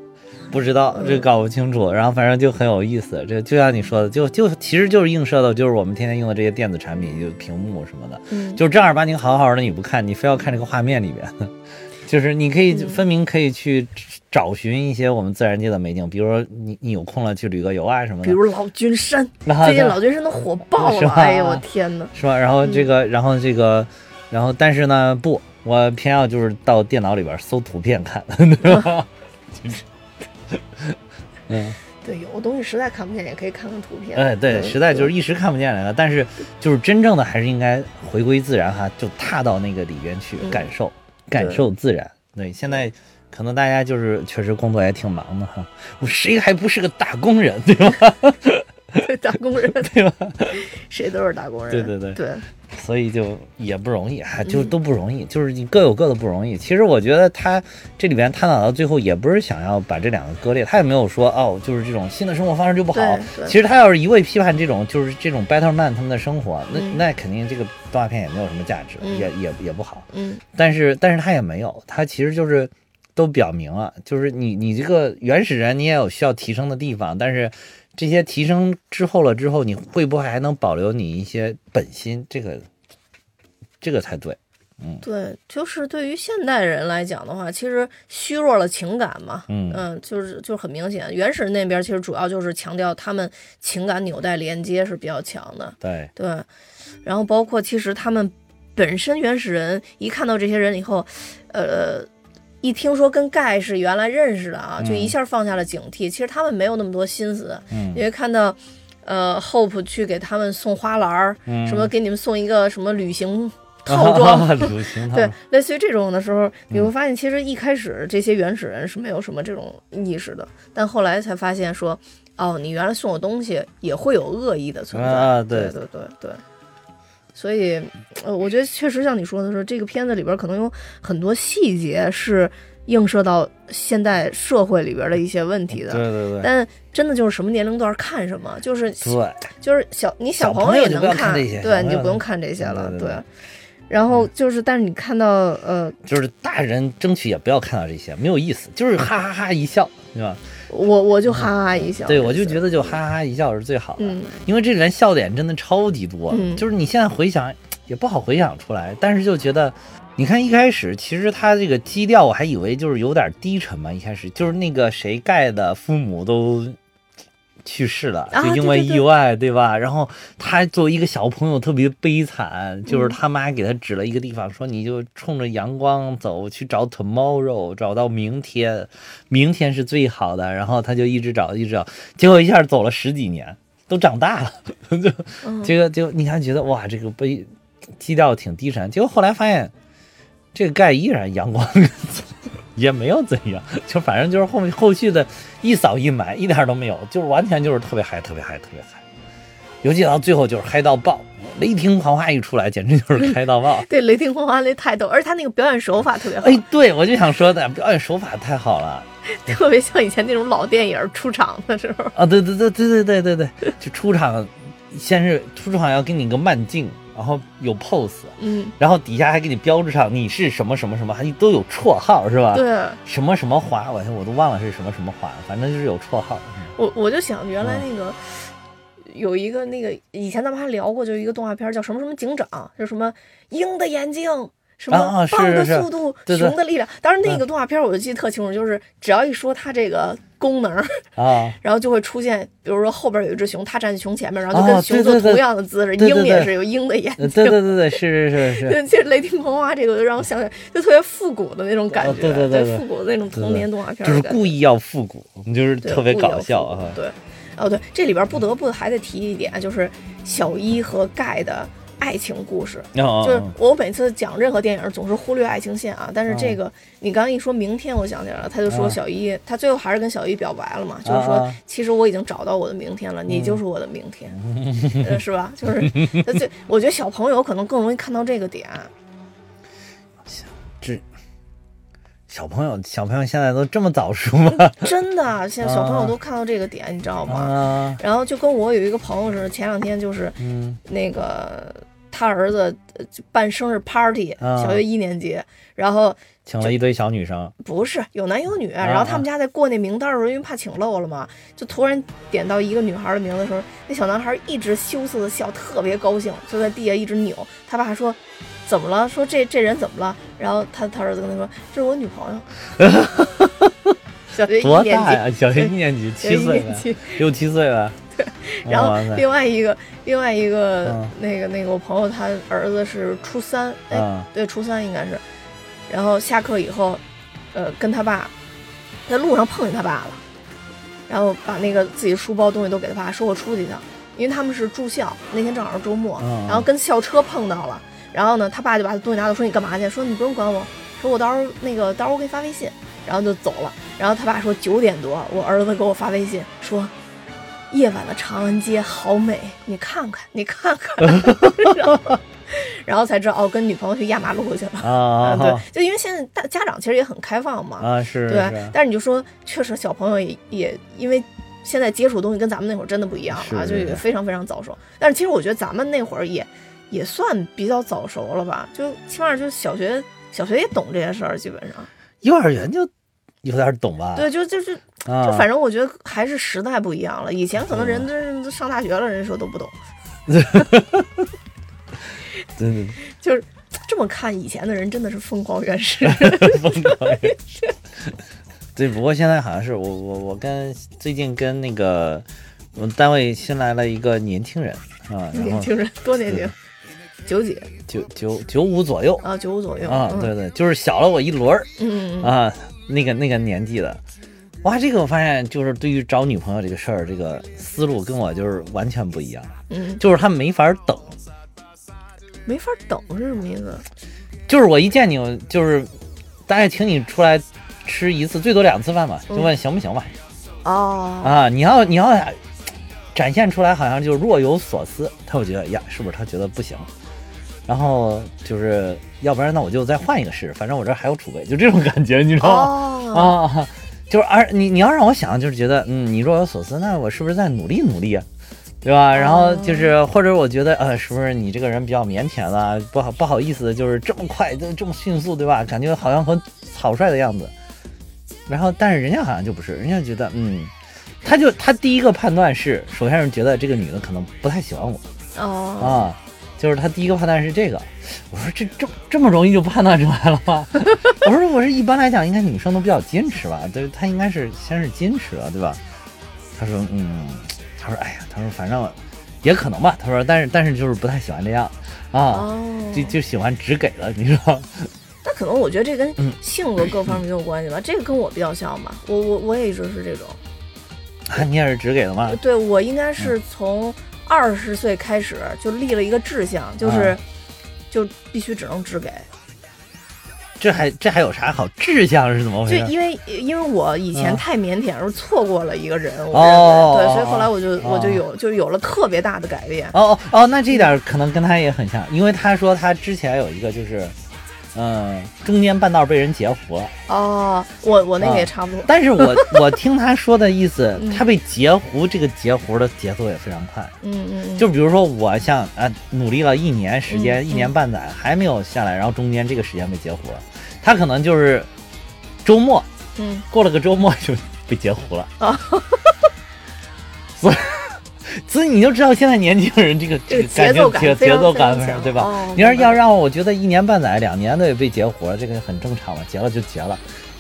不知道这搞不清楚，然后反正就很有意思。这就像你说的，就就其实就是映射的，就是我们天天用的这些电子产品，就屏幕什么的，嗯，就正儿八经好好的你不看，你非要看这个画面里边，就是你可以嗯分明可以去找寻一些我们自然界的美景，比如说你你有空了去旅个游啊什么的，比如老君山，最近老君山都火爆了，哎呦我天呐！是吧？然后这嗯个，然后这个，然后但是呢，不，我偏要就是到电脑里边搜图片看，嗯，对，有的东西实在看不见，也可以看看图片。哎，对，实在就是一时看不见来了。但是就是真正的还是应该回归自然哈，就踏到那个里边去嗯感受，感受自然。对，现在可能大家就是确实工作也挺忙的哈，我谁还不是个打工人，对吧？对打工人，对吧？谁都是打工人。对对对对，所以就也不容易啊，就嗯都不容易，就是你各有各的不容易。其实我觉得他这里边探讨到最后，也不是想要把这两个割裂，他也没有说哦，就是这种新的生活方式就不好其实他要是一味批判这种就是这种 better man 他们的生活，那、嗯那肯定这个动画片也没有什么价值，嗯也也也不好。嗯但是但是他也没有，他其实就是都表明了，就是你你这个原始人你也有需要提升的地方，但是这些提升之后了之后，你会不会还能保留你一些本心？这个这个才对。嗯，对，就是对于现代人来讲的话，其实虚弱了情感嘛，嗯。嗯，就是就是很明显，原始人那边其实主要就是强调他们情感纽带连接是比较强的，对。对，然后包括其实他们本身原始人一看到这些人以后，呃，一听说跟盖是原来认识的啊，就一下放下了警惕。其实他们没有那么多心思，嗯因为看到呃 Hope 去给他们送花篮儿，嗯什么给你们送一个什么旅行套装。旅行套对，类似于这种的时候，你会发现，其实一开始这些原始人是没有什么这种意识的，但后来才发现说，哦，你原来送我东西也会有恶意的存在。啊对对对对对。所以，呃，我觉得确实像你说的说，这个片子里边可能有很多细节是映射到现代社会里边的一些问题的。对对对但真的就是什么年龄段看什么，就是对，就是小你小小朋友也能看对，你就不用看这些了，对然后就是，但是你看到呃，就是大人争取也不要看到这些，没有意思，就是哈哈哈一笑，对吧？我我就哈哈一笑。对，我就觉得，就哈哈哈一笑是最好的，嗯因为这里面笑点真的超级多，嗯就是你现在回想也不好回想出来，但是就觉得，你看一开始其实他这个基调我还以为就是有点低沉嘛，一开始就是那个谁盖的父母都。去世了，啊就因为对对对意外，对吧？然后他作为一个小朋友特别悲惨，就是嗯他妈给他指了一个地方，说你就冲着阳光走，去找 tomorrow，找到明天，明天是最好的。然后他就一直找，一直找，结果一下走了十几年，都长大了，就嗯这个就你还觉得哇，这个悲基调挺低沉，结果后来发现这个盖依然阳光也没有怎样，就反正就是后面后续的一扫一埋，一点都没有，就是完全就是特别嗨，特别嗨，特别嗨。尤其到最后就是嗨到爆，雷霆狂花一出来，简直就是 嗨到爆。对雷霆狂花那太逗，而且他那个表演手法特别好，哎，对我就想说的，表演手法太好了特别像以前那种老电影出场的时候。啊！对对对对对对对对，就出场，先是出场要给你个慢镜，然后有 pose，嗯，然后底下还给你标志上你是什么什么什么，还都有绰号是吧？对，什么什么华，我我都忘了是什么什么华，反正就是有绰号。我我就想原来嗯那个。有一个那个以前咱们还聊过，就一个动画片叫什么什么警长，就什么鹰的眼睛，什么豹的速度，熊的力量。当时那个动画片我就记得特清楚，就是只要一说它这个功能，啊，然后就会出现，比如说后边有一只熊，它站在熊前面，然后就跟啊熊做同样的姿势，鹰也是有鹰的眼呃睛。对对对对，是是是是，其实 雷霆狂花这个就让我想起来，就特别复古的那种感觉，哦对对对对。复古的那种童年动画片就是故意要复古，就是特别搞笑啊。对，哦对，这里边不得不还得提一点，就是小一和盖的爱情故事。哦就是我每次讲任何电影总是忽略爱情线啊，但是这个你刚刚一说明天，我想起来了，他就说啊小一，他最后还是跟小一表白了嘛，就是说啊其实我已经找到我的明天了，你就是我的明天，是吧？就是他最，我觉得小朋友可能更容易看到这个点，这小朋友小朋友现在都这么早熟吗？真的，现在小朋友啊都看到这个点，你知道吗？啊，然后就跟我有一个朋友似的，前两天就是嗯那个他儿子办生日 party，、啊小学一年级，然后请了一堆小女生，不是有男有女，啊然后他们家在过那名单的时候，因为怕请漏了嘛，就突然点到一个女孩的名字的时候，那小男孩一直羞涩的笑，特别高兴，就在地下一直扭。他爸说。怎么了？说这这人怎么了？然后他他儿子跟他说：“这是我女朋友。”小学一年级？小学一年级，七岁吧，一年级。六七岁吧。然后另外一个另外一个、嗯那个那个我朋友他儿子是初三，哎，嗯对，初三应该是。然后下课以后，呃，跟他爸在路上碰见他爸了，然后把那个自己书包东西都给他爸，说我出去一趟，因为他们是住校，那天正好是周末，嗯然后跟校车碰到了，然后呢，他爸就把他东西拿走，说你干嘛去？说你不用管我，说我到时候那个到时候我给你发微信，然后就走了。然后他爸说九点多，我儿子给我发微信说。夜晚的长安街好美，你看看，你看看，然后然后才知道哦，跟女朋友去压马路去了。啊嗯，对，就因为现在大家长其实也很开放嘛，啊是对是。但是你就说，确实小朋友也也因为现在接触的东西跟咱们那会儿真的不一样啊，就也非常非常早熟。但是其实我觉得咱们那会儿也也算比较早熟了吧，就起码就小学小学也懂这些事儿，基本上。幼儿园就有点懂吧？对，就就是就反正我觉得还是时代不一样了。以前可能人都都上大学了，人说都不懂。对对对，就是这么看，以前的人真的是疯狂原始。疯狂原始。对，不过现在好像是我我我跟最近跟那个我们单位新来了一个年轻人啊，年轻人多年轻，九几？九九九五左右啊，九五左右啊，对对，就是小了我一轮儿，嗯啊，那个那个年纪的，哇，这个我发现就是对于找女朋友这个事儿，这个思路跟我就是完全不一样，嗯，就是他没法等，没法等是什么意思？就是我一见你，就是大概请你出来吃一次，最多两次饭吧，就问行不行吧？哦啊，你要你要展现出来好像就若有所思，他会觉得呀，是不是他觉得不行？然后就是，要不然那我就再换一个试，反正我这还有储备，就这种感觉，你知道吗？啊，就是而你你要让我想，就是觉得，嗯，你若有所思，那我是不是在努力努力啊？对吧？然后就是或者我觉得，呃，是不是你这个人比较腼腆了，不好不好意思，就是这么快，就这么迅速，对吧？感觉好像很草率的样子。然后，但是人家好像就不是，人家觉得，嗯，他就他第一个判断是，首先是觉得这个女的可能不太喜欢我。哦啊。就是他第一个判断是这个，我说这这这么容易就判断出来了吗？我说我是一般来讲，应该女生都比较矜持吧？对，他应该是先是矜持了，对吧？他说嗯，他说哎呀，他说反正也可能吧。他说但是但是就是不太喜欢这样啊，就就喜欢只给了，你知道？那可能我觉得这跟性格各方面有关系吧。这个跟我比较像吧，我我我也一直是这种。啊，你也是只给的吗？对，我应该是从。二十岁开始就立了一个志向，就是就必须只能只给。这还这还有啥好志向是怎么回事？就因为因为我以前太腼腆，而错过了一个人，哦，对，所以后来我就我就有就有了特别大的改变。哦哦哦，那这点可能跟他也很像，因为他说他之前有一个就是。嗯，中间半道被人截胡了。哦，我我那个也差不多。但是我 我听他说的意思，他被截胡，这个截胡的节奏也非常快。嗯嗯。就比如说我像啊，努力了一年时间，一年半载还没有下来，然后中间这个时间被截胡了，他可能就是周末，嗯，过了个周末就被截胡了。啊。所以。所以你就知道现在年轻人这个这个节奏感节奏感对吧？你要要让我觉得一年半载两年都得被截胡，这个很正常嘛，截了就截了。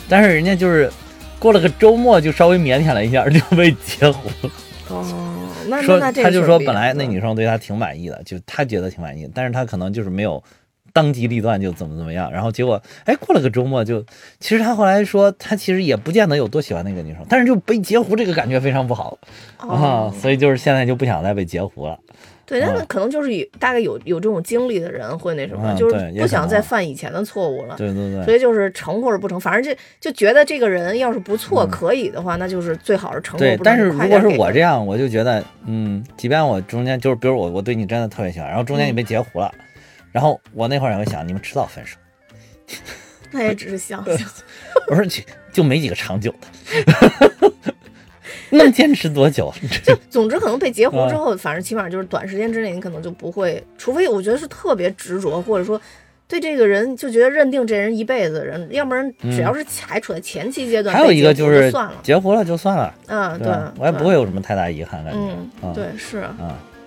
但是人家就是过了个周末就稍微腼腆了一下就被截胡了。哦，那说那他就说本来那女生对他挺满意的，就他觉得挺满意，但是他可能就是没有。当机立断就怎么怎么样，然后结果哎过了个周末就，其实他后来说他其实也不见得有多喜欢那个女生，但是就被截胡这个感觉非常不好啊，所以就是现在就不想再被截胡了。对，那可能就是有大概有有这种经历的人会那什么，就是不想再犯以前的错误了。对对对。所以就是成或者不成，反正就就觉得这个人要是不错可以的话，那就是最好是成。对，但是如果是我这样，我就觉得嗯，即便我中间就是比如我我对你真的特别喜欢，然后中间你被截胡了。然后我那会儿也会想，你们迟早分手。那也只是想想。我说就就没几个长久的，能坚持多久？就总之可能被截胡之后，反正起码就是短时间之内，你可能就不会，除非我觉得是特别执着，或者说对这个人就觉得认定这人一辈子的人，要不然只要是还处在前期阶段，还有一个就是算了，截胡了就算了。嗯，对，我也不会有什么太大遗憾感觉。嗯，对，是啊。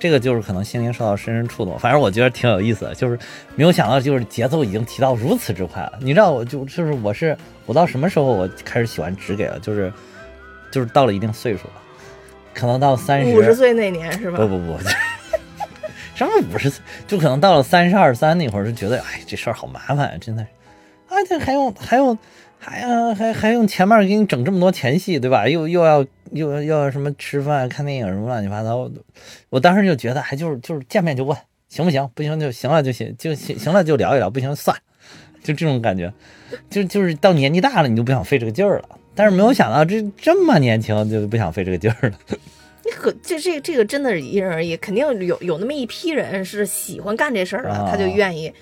这个就是可能心灵受到深深触动，反正我觉得挺有意思的，就是没有想到，就是节奏已经提到如此之快了。你知道，我就就是我是我到什么时候我开始喜欢直给了，就是就是到了一定岁数了，可能到三十五十岁那年是吧？不不不，什么五十岁，就可能到了三十二三那会儿就觉得，哎，这事儿好麻烦，真的，啊，这还用还用。还要还还用前面给你整这么多前戏，对吧？又又要又要什么吃饭、看电影什么乱七八糟。我当时就觉得，还就是就是见面就问行不行，不行就行了就行，就行行了就聊一聊，不行算，就这种感觉。就就是到年纪大了，你就不想费这个劲儿了。但是没有想到这这么年轻就不想费这个劲儿了。你可这这这个真的是因人而异，肯定有有那么一批人是喜欢干这事儿的，他就愿意。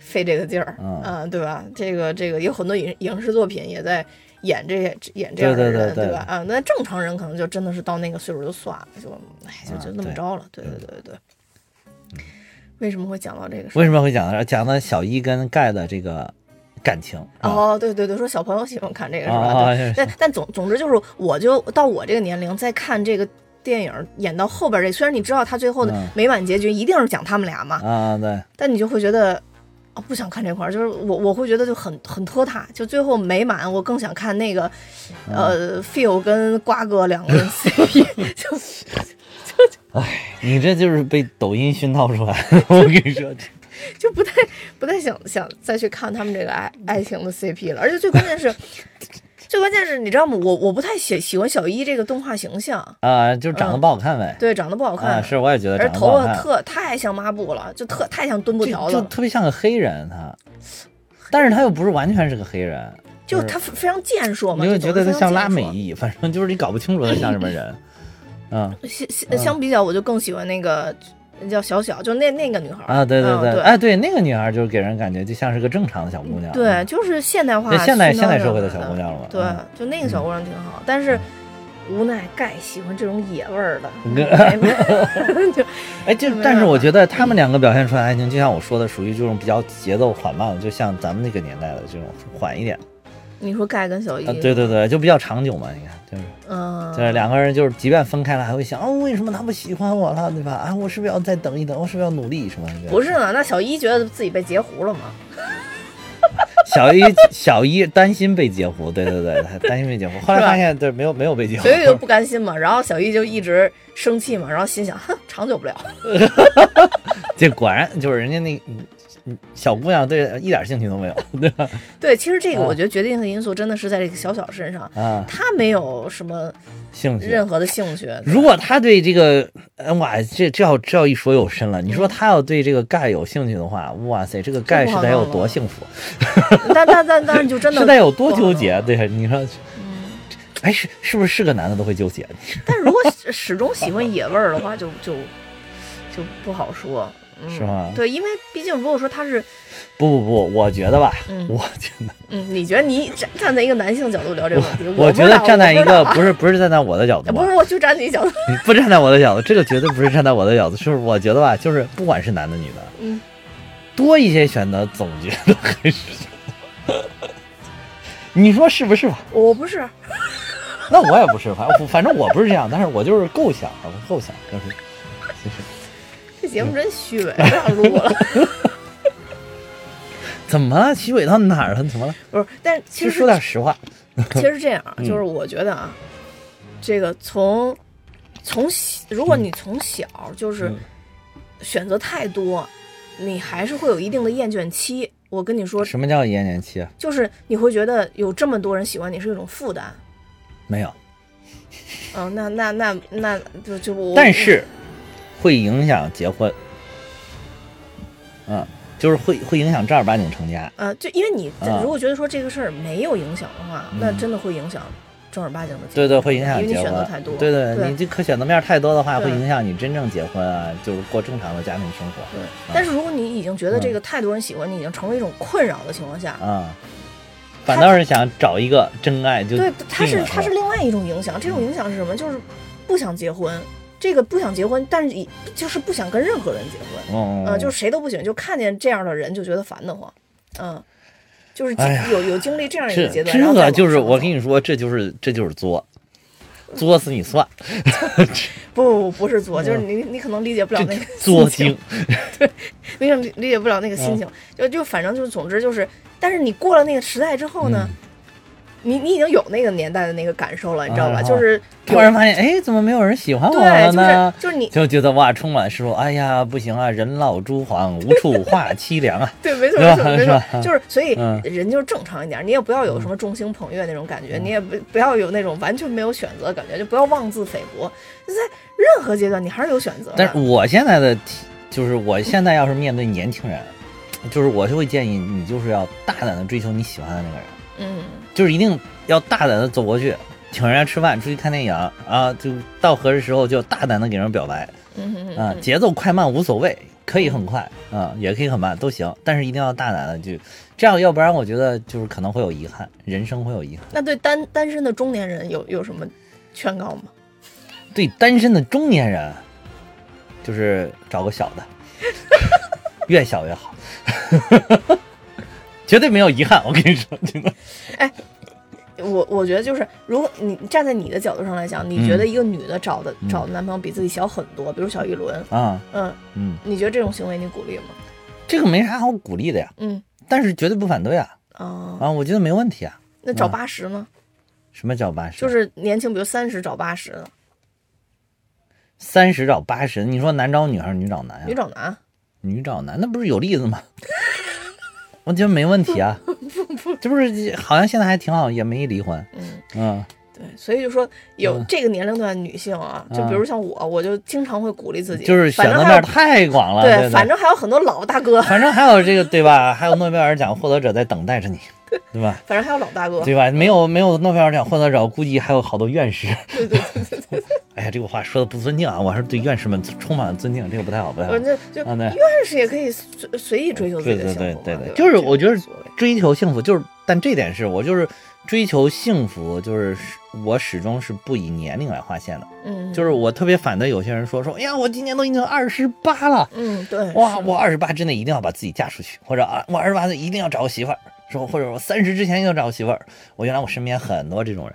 费这个劲儿，嗯，对吧？这个这个有很多影影视作品也在演这些演这样的人，对吧？啊，那正常人可能就真的是到那个岁数就算了，就哎，就就那么着了。对对对对。为什么会讲到这个？为什么会讲到讲到小一跟盖的这个感情。哦，对对对，说小朋友喜欢看这个是吧？对，但但总总之就是，我就到我这个年龄再看这个电影，演到后边这，虽然你知道他最后的美满结局一定是讲他们俩嘛，啊对，但你就会觉得。啊，不想看这块儿，就是我我会觉得就很很拖沓，就最后美满，我更想看那个，呃，feel 跟瓜哥两个人 CP，就就就，哎，你这就是被抖音熏陶出来，我跟你说，就不太不太想想再去看他们这个爱爱情的 CP 了，而且最关键是。最关键是你知道吗？我我不太喜喜欢小一这个动画形象啊，就长得不好看呗。对，长得不好看。是，我也觉得。而头发特太像抹布了，就特太像墩布条了，就特别像个黑人他。但是他又不是完全是个黑人，就他非常健硕嘛。你会觉得他像拉美裔，反正就是你搞不清楚他像什么人。嗯。相相相比较，我就更喜欢那个。叫小小，就那那个女孩啊，对对对，哎，对，那个女孩就是给人感觉就像是个正常的小姑娘，对，就是现代化、现代现代社会的小姑娘了嘛。对，就那个小姑娘挺好，但是无奈盖喜欢这种野味儿的。就哎，就但是我觉得他们两个表现出来爱情，就像我说的，属于这种比较节奏缓慢的，就像咱们那个年代的这种缓一点。你说盖跟小姨，对对对，就比较长久嘛。你看，就是，嗯，对两个人，就是即便分开了，还会想，哦，为什么他不喜欢我了，对吧？啊，我是不是要再等一等？我是不是要努力什么？不是呢，那小一觉得自己被截胡了吗？小一小一担心被截胡，对对对，担心被截胡。后来发现，对，没有没有被截胡，所以就不甘心嘛。然后小一就一直生气嘛，然后心想，哼，长久不了。这果然就是人家那。小姑娘对一点兴趣都没有，对吧？对，其实这个我觉得决定性因素真的是在这个小小身上啊，她没有什么兴趣，任何的兴趣。如果她对这个，哇，这这要这要一说有深了。你说她要对这个盖有兴趣的话，哇塞，这个盖是得有多幸福？但但但但就真的 是得有多纠结？对，你说，嗯，哎，是是不是是个男的都会纠结？但如果 始终喜欢野味儿的话，就就就不好说。是吗？对，因为毕竟如果说他是，不不不，我觉得吧，我觉得，嗯，你觉得你站站在一个男性角度聊这个问题，我觉得站在一个不是 不是站在我的角度，不是，我就站你角度，不站在我的角度，这个绝对不是站在我的角度，就是我觉得吧，就是不管是男的女的，嗯，多一些选择，总觉得还是，你说是不是吧？我不是，那我也不是，反正反正我不是这样，但是我就是构想，构想就是，就是。这节目真虚伪，不想录了。怎么了？虚伪到哪儿了？怎么了？不是，但其实说点实话。其实这样，就是我觉得啊，这个从从如果你从小就是选择太多，你还是会有一定的厌倦期。我跟你说，什么叫厌倦期？就是你会觉得有这么多人喜欢你是一种负担。没有。哦，那那那那就就我。但是。会影响结婚，嗯，就是会会影响正儿八经成家。啊，就因为你如果觉得说这个事儿没有影响的话，那真的会影响正儿八经的。对对，会影响结婚。因为你选择太多。对对，你这可选择面太多的话，会影响你真正结婚啊，就是过正常的家庭生活。对。但是如果你已经觉得这个太多人喜欢你，已经成为一种困扰的情况下，啊，反倒是想找一个真爱就对，它是它是另外一种影响。这种影响是什么？就是不想结婚。这个不想结婚，但是也就是不想跟任何人结婚，嗯，就是谁都不行，就看见这样的人就觉得烦得慌，嗯，就是有有经历这样一个阶段，这就是我跟你说，这就是这就是作，作死你算，不不不是作，就是你你可能理解不了那个作精，对，你可能理解不了那个心情，就就反正就是总之就是，但是你过了那个时代之后呢？你你已经有那个年代的那个感受了，你知道吧？就是突然发现，哎，怎么没有人喜欢我了呢？就是就是你就觉得哇，充满失落。哎呀，不行啊，人老珠黄，无处话凄凉啊。对，没错 没错没错，就是所以人就是正常一点，你也不要有什么众星捧月那种感觉，你也不不要有那种完全没有选择的感觉，就不要妄自菲薄。就在任何阶段，你还是有选择。但是我现在的就是我现在要是面对年轻人，就是我就会建议你，就是要大胆的追求你喜欢的那个人。嗯。就是一定要大胆的走过去，请人家吃饭、出去看电影啊，就到合适时候就大胆的给人表白，啊，节奏快慢无所谓，可以很快啊，也可以很慢，都行，但是一定要大胆的去这样，要不然我觉得就是可能会有遗憾，人生会有遗憾。那对单单身的中年人有有什么劝告吗？对单身的中年人，就是找个小的，越小越好。绝对没有遗憾。我跟你说，真的。哎，我我觉得就是，如果你站在你的角度上来讲，你觉得一个女的找的、找的男朋友比自己小很多，比如小一轮啊，嗯嗯，你觉得这种行为你鼓励吗？这个没啥好鼓励的呀，嗯，但是绝对不反对啊。啊啊，我觉得没问题啊。那找八十呢？什么叫八十？就是年轻，比如三十找八十的。三十找八十，你说男找女还是女找男呀？女找男。女找男，那不是有例子吗？我觉得没问题啊。这不是好像现在还挺好，也没离婚。嗯嗯，对，所以就说有这个年龄段女性啊，就比如像我，我就经常会鼓励自己，就是选择面太广了。对，反正还有很多老大哥，反正还有这个对吧？还有诺贝尔奖获得者在等待着你。对吧？反正还有老大哥，对吧？没有没有诺贝尔奖获得者，估计还有好多院士。对对对对。哎呀，这个话说的不尊敬啊！我还是对院士们充满了尊敬，这个不太好，不太好。那就院士也可以随随意追求自己的幸福。对对对对，就是我觉得追求幸福，就是但这点是我就是追求幸福，就是我始终是不以年龄来划线的。嗯。就是我特别反对有些人说说，哎呀，我今年都已经二十八了。嗯，对。哇，我二十八之内一定要把自己嫁出去，或者啊，我二十八岁一定要找个媳妇儿。说或者我三十之前要找个媳妇儿，我原来我身边很多这种人，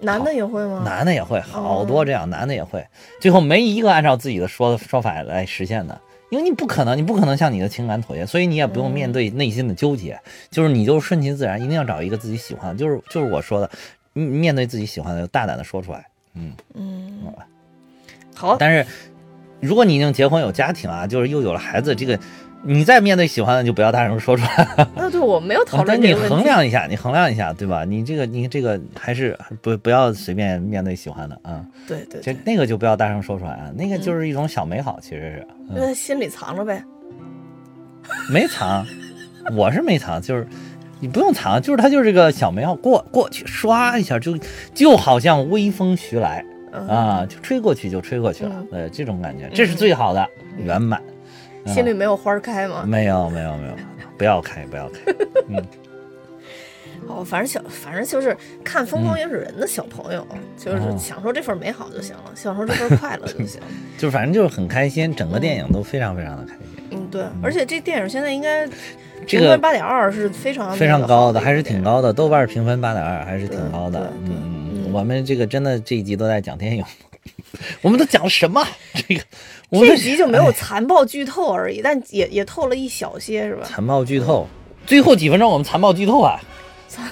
男的也会吗？男的也会，好多这样，男的也会，最后没一个按照自己的说说法来实现的，因为你不可能，你不可能向你的情感妥协，所以你也不用面对内心的纠结，就是你就顺其自然，一定要找一个自己喜欢的，就是就是我说的，面对自己喜欢的，大胆的说出来，嗯。嗯，好，但是如果你已经结婚有家庭啊，就是又有了孩子，这个。你再面对喜欢的，就不要大声说出来。那对我没有讨论你衡量一下，你衡量一下，对吧？你这个，你这个还是不不要随便面对喜欢的啊。对对，就那个就不要大声说出来啊，那个就是一种小美好，其实是。因为心里藏着呗。没藏，我是没藏，就是你不用藏，就是它就是这个小美好过过去，刷一下就就好像微风徐来啊，就吹过去就吹过去了，呃，这种感觉，这是最好的圆满。心里没有花开吗？没有，没有，没有，不要开，不要开。嗯，哦，反正小，反正就是看《疯狂原始人》的小朋友，就是享受这份美好就行了，享受这份快乐就行。就反正就是很开心，整个电影都非常非常的开心。嗯，对，而且这电影现在应该评分八点二是非常非常高的，还是挺高的，豆瓣评分八点二还是挺高的。嗯嗯，我们这个真的这一集都在讲电影。我们都讲了什么？这个我这集就没有残暴剧透而已，但也也透了一小些，是吧？残暴剧透，最后几分钟我们残暴剧透啊！残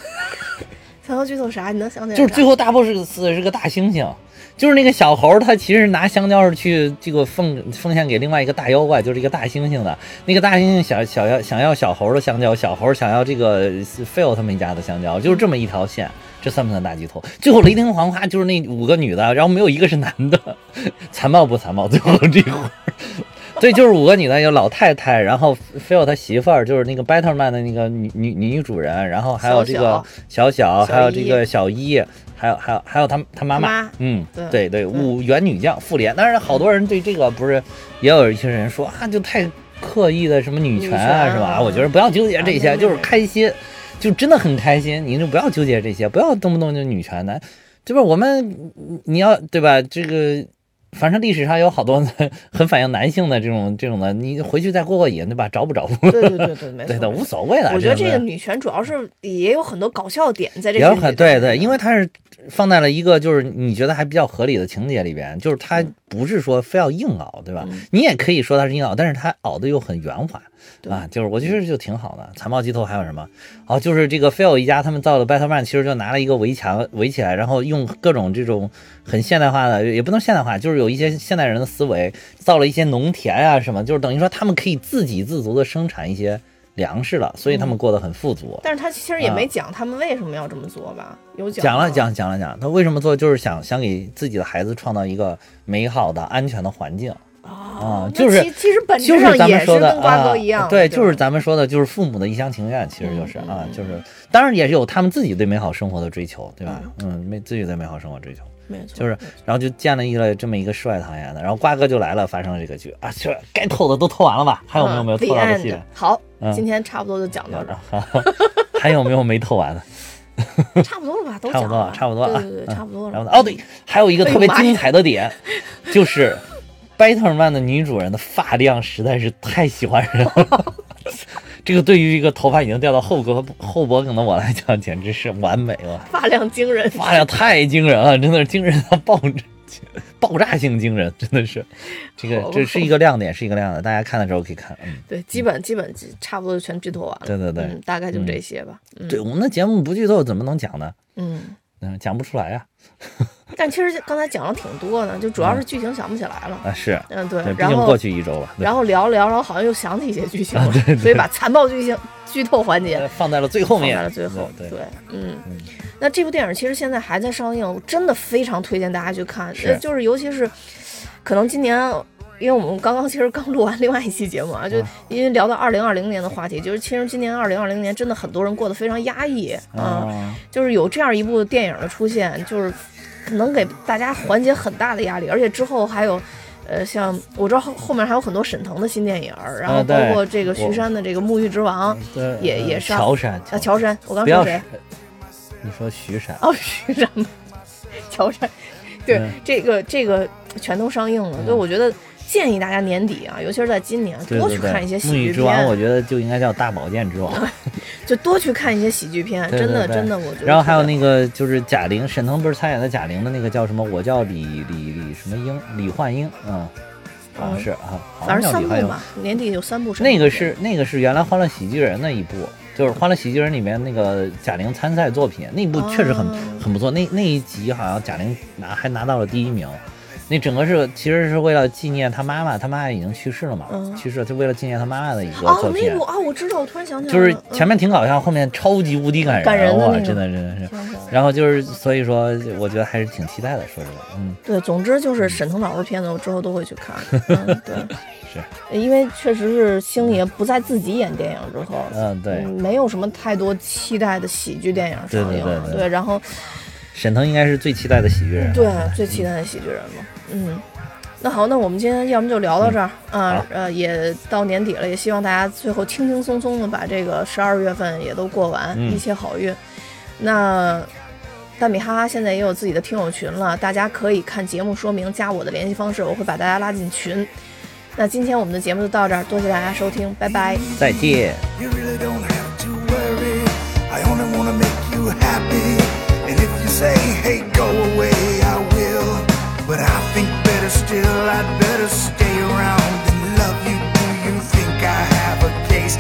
残暴剧透啥？你能想起来？就是最后大 boss 死是个大猩猩，就是那个小猴，他其实拿香蕉是去这个奉奉献给另外一个大妖怪，就是一个大猩猩的。那个大猩猩想想要想要小猴的香蕉，小猴想要这个 Phil 他们一家的香蕉，就是这么一条线。这算不算大剧透？最后雷霆黄花就是那五个女的，然后没有一个是男的，残暴不残暴？最后这会儿，对，就是五个女的，有老太太，然后非有他媳妇儿，就是那个 Betterman 的那个女女女主人，然后还有这个小小，还有这个小一，还有还有还有他他妈妈，嗯，对对，五元女将复联。但是好多人对这个不是，也有一些人说啊，就太刻意的什么女权啊，是吧？我觉得不要纠结这些，就是开心。就真的很开心，你就不要纠结这些，不要动不动就女权男，对吧？我们你要对吧？这个反正历史上有好多 很反映男性的这种这种的，你回去再过过瘾，对吧？找不着？对对对对，没错，对的，无所谓了。我觉得这个女权主要是也有很多搞笑点在这里。也很对对，因为它是放在了一个就是你觉得还比较合理的情节里边，就是它不是说非要硬熬，对吧？你也可以说它是硬熬，但是它熬的又很圆滑。啊，就是我觉得就挺好的。残暴鸡头还有什么？哦，就是这个 Phil 一家他们造的 Batman，其实就拿了一个围墙围起来，然后用各种这种很现代化的，也不能现代化，就是有一些现代人的思维，造了一些农田啊什么，就是等于说他们可以自给自足的生产一些粮食了，所以他们过得很富足。但是他其实也没讲他们为什么要这么做吧？有讲讲了讲讲了讲，他为什么做，就是想想给自己的孩子创造一个美好的、安全的环境。啊，就是其实本质上也是跟瓜哥一样，对，就是咱们说的，就是父母的一厢情愿，其实就是啊，就是当然也是有他们自己对美好生活的追求，对吧？嗯，没自己对美好生活追求，没错，就是然后就建了一个这么一个世外桃源的，然后瓜哥就来了，发生了这个剧啊，是该透的都透完了吧？还有没有没有透到的戏？好，今天差不多就讲到这儿，好，还有没有没透完的？差不多了吧？都差不多了，差不多啊，对对对，差不多了。哦，对，还有一个特别精彩的点，就是。Batman 的女主人的发量实在是太喜欢人了，这个对于一个头发已经掉到后脖后脖颈的我来讲，简直是完美了。发量惊人，发量太惊人了，真的是惊人到爆炸，爆炸性惊人，真的是。这个这是一个亮点，是一个亮点，大家看的时候可以看。嗯，对，基本基本差不多就全剧透完了。对对对，大概就这些吧。对，我们的节目不剧透怎么能讲呢？嗯嗯，讲不出来呀。但其实刚才讲了挺多的，就主要是剧情想不起来了啊。是，嗯对，然后过去一周了，然后聊聊，然后好像又想起一些剧情了，所以把残暴剧情剧透环节放在了最后面，放在了最后。对对，嗯。那这部电影其实现在还在上映，真的非常推荐大家去看。就是尤其是可能今年，因为我们刚刚其实刚录完另外一期节目啊，就因为聊到二零二零年的话题，就是其实今年二零二零年真的很多人过得非常压抑啊，就是有这样一部电影的出现，就是。能给大家缓解很大的压力，而且之后还有，呃，像我知道后后面还有很多沈腾的新电影，然后包括这个徐山的这个《沐浴之王》，也也上。乔杉啊，乔杉，我刚说谁？你说徐山？哦，徐山，乔杉，对，这个这个全都上映了，所以我觉得。建议大家年底啊，尤其是在今年，多去看一些喜剧片。之王，我觉得就应该叫大保健之王，就多去看一些喜剧片，真的真的，我觉得。然后还有那个就是贾玲，沈腾不是参演的贾玲的那个叫什么？我叫李李李什么英？李焕英，嗯，好像是啊，反正三部吧，年底有三部。那个是那个是原来《欢乐喜剧人》的一部，就是《欢乐喜剧人》里面那个贾玲参赛作品，那部确实很很不错。那那一集好像贾玲拿还拿到了第一名。那整个是其实是为了纪念他妈妈，他妈妈已经去世了嘛？去世就为了纪念他妈妈的一个作品。哦，那部啊，我知道，我突然想起来就是前面挺搞笑，后面超级无敌感人，哇，真的真的是。然后就是所以说，我觉得还是挺期待的，说实话，嗯。对，总之就是沈腾老师片子，我之后都会去看。对，是因为确实是星爷不在自己演电影之后，嗯，对，没有什么太多期待的喜剧电影上映。对对对。对，然后沈腾应该是最期待的喜剧人。对，最期待的喜剧人嘛。嗯，那好，那我们今天要么就聊到这儿啊，呃，也到年底了，也希望大家最后轻轻松松的把这个十二月份也都过完，一切好运。那大米哈哈现在也有自己的听友群了，大家可以看节目说明加我的联系方式，我会把大家拉进群。那今天我们的节目就到这儿，多谢大家收听，拜拜，再见。And if you say, hey, go away, I will. But I think better still, I'd better stay around and love you. Do you think I have a case?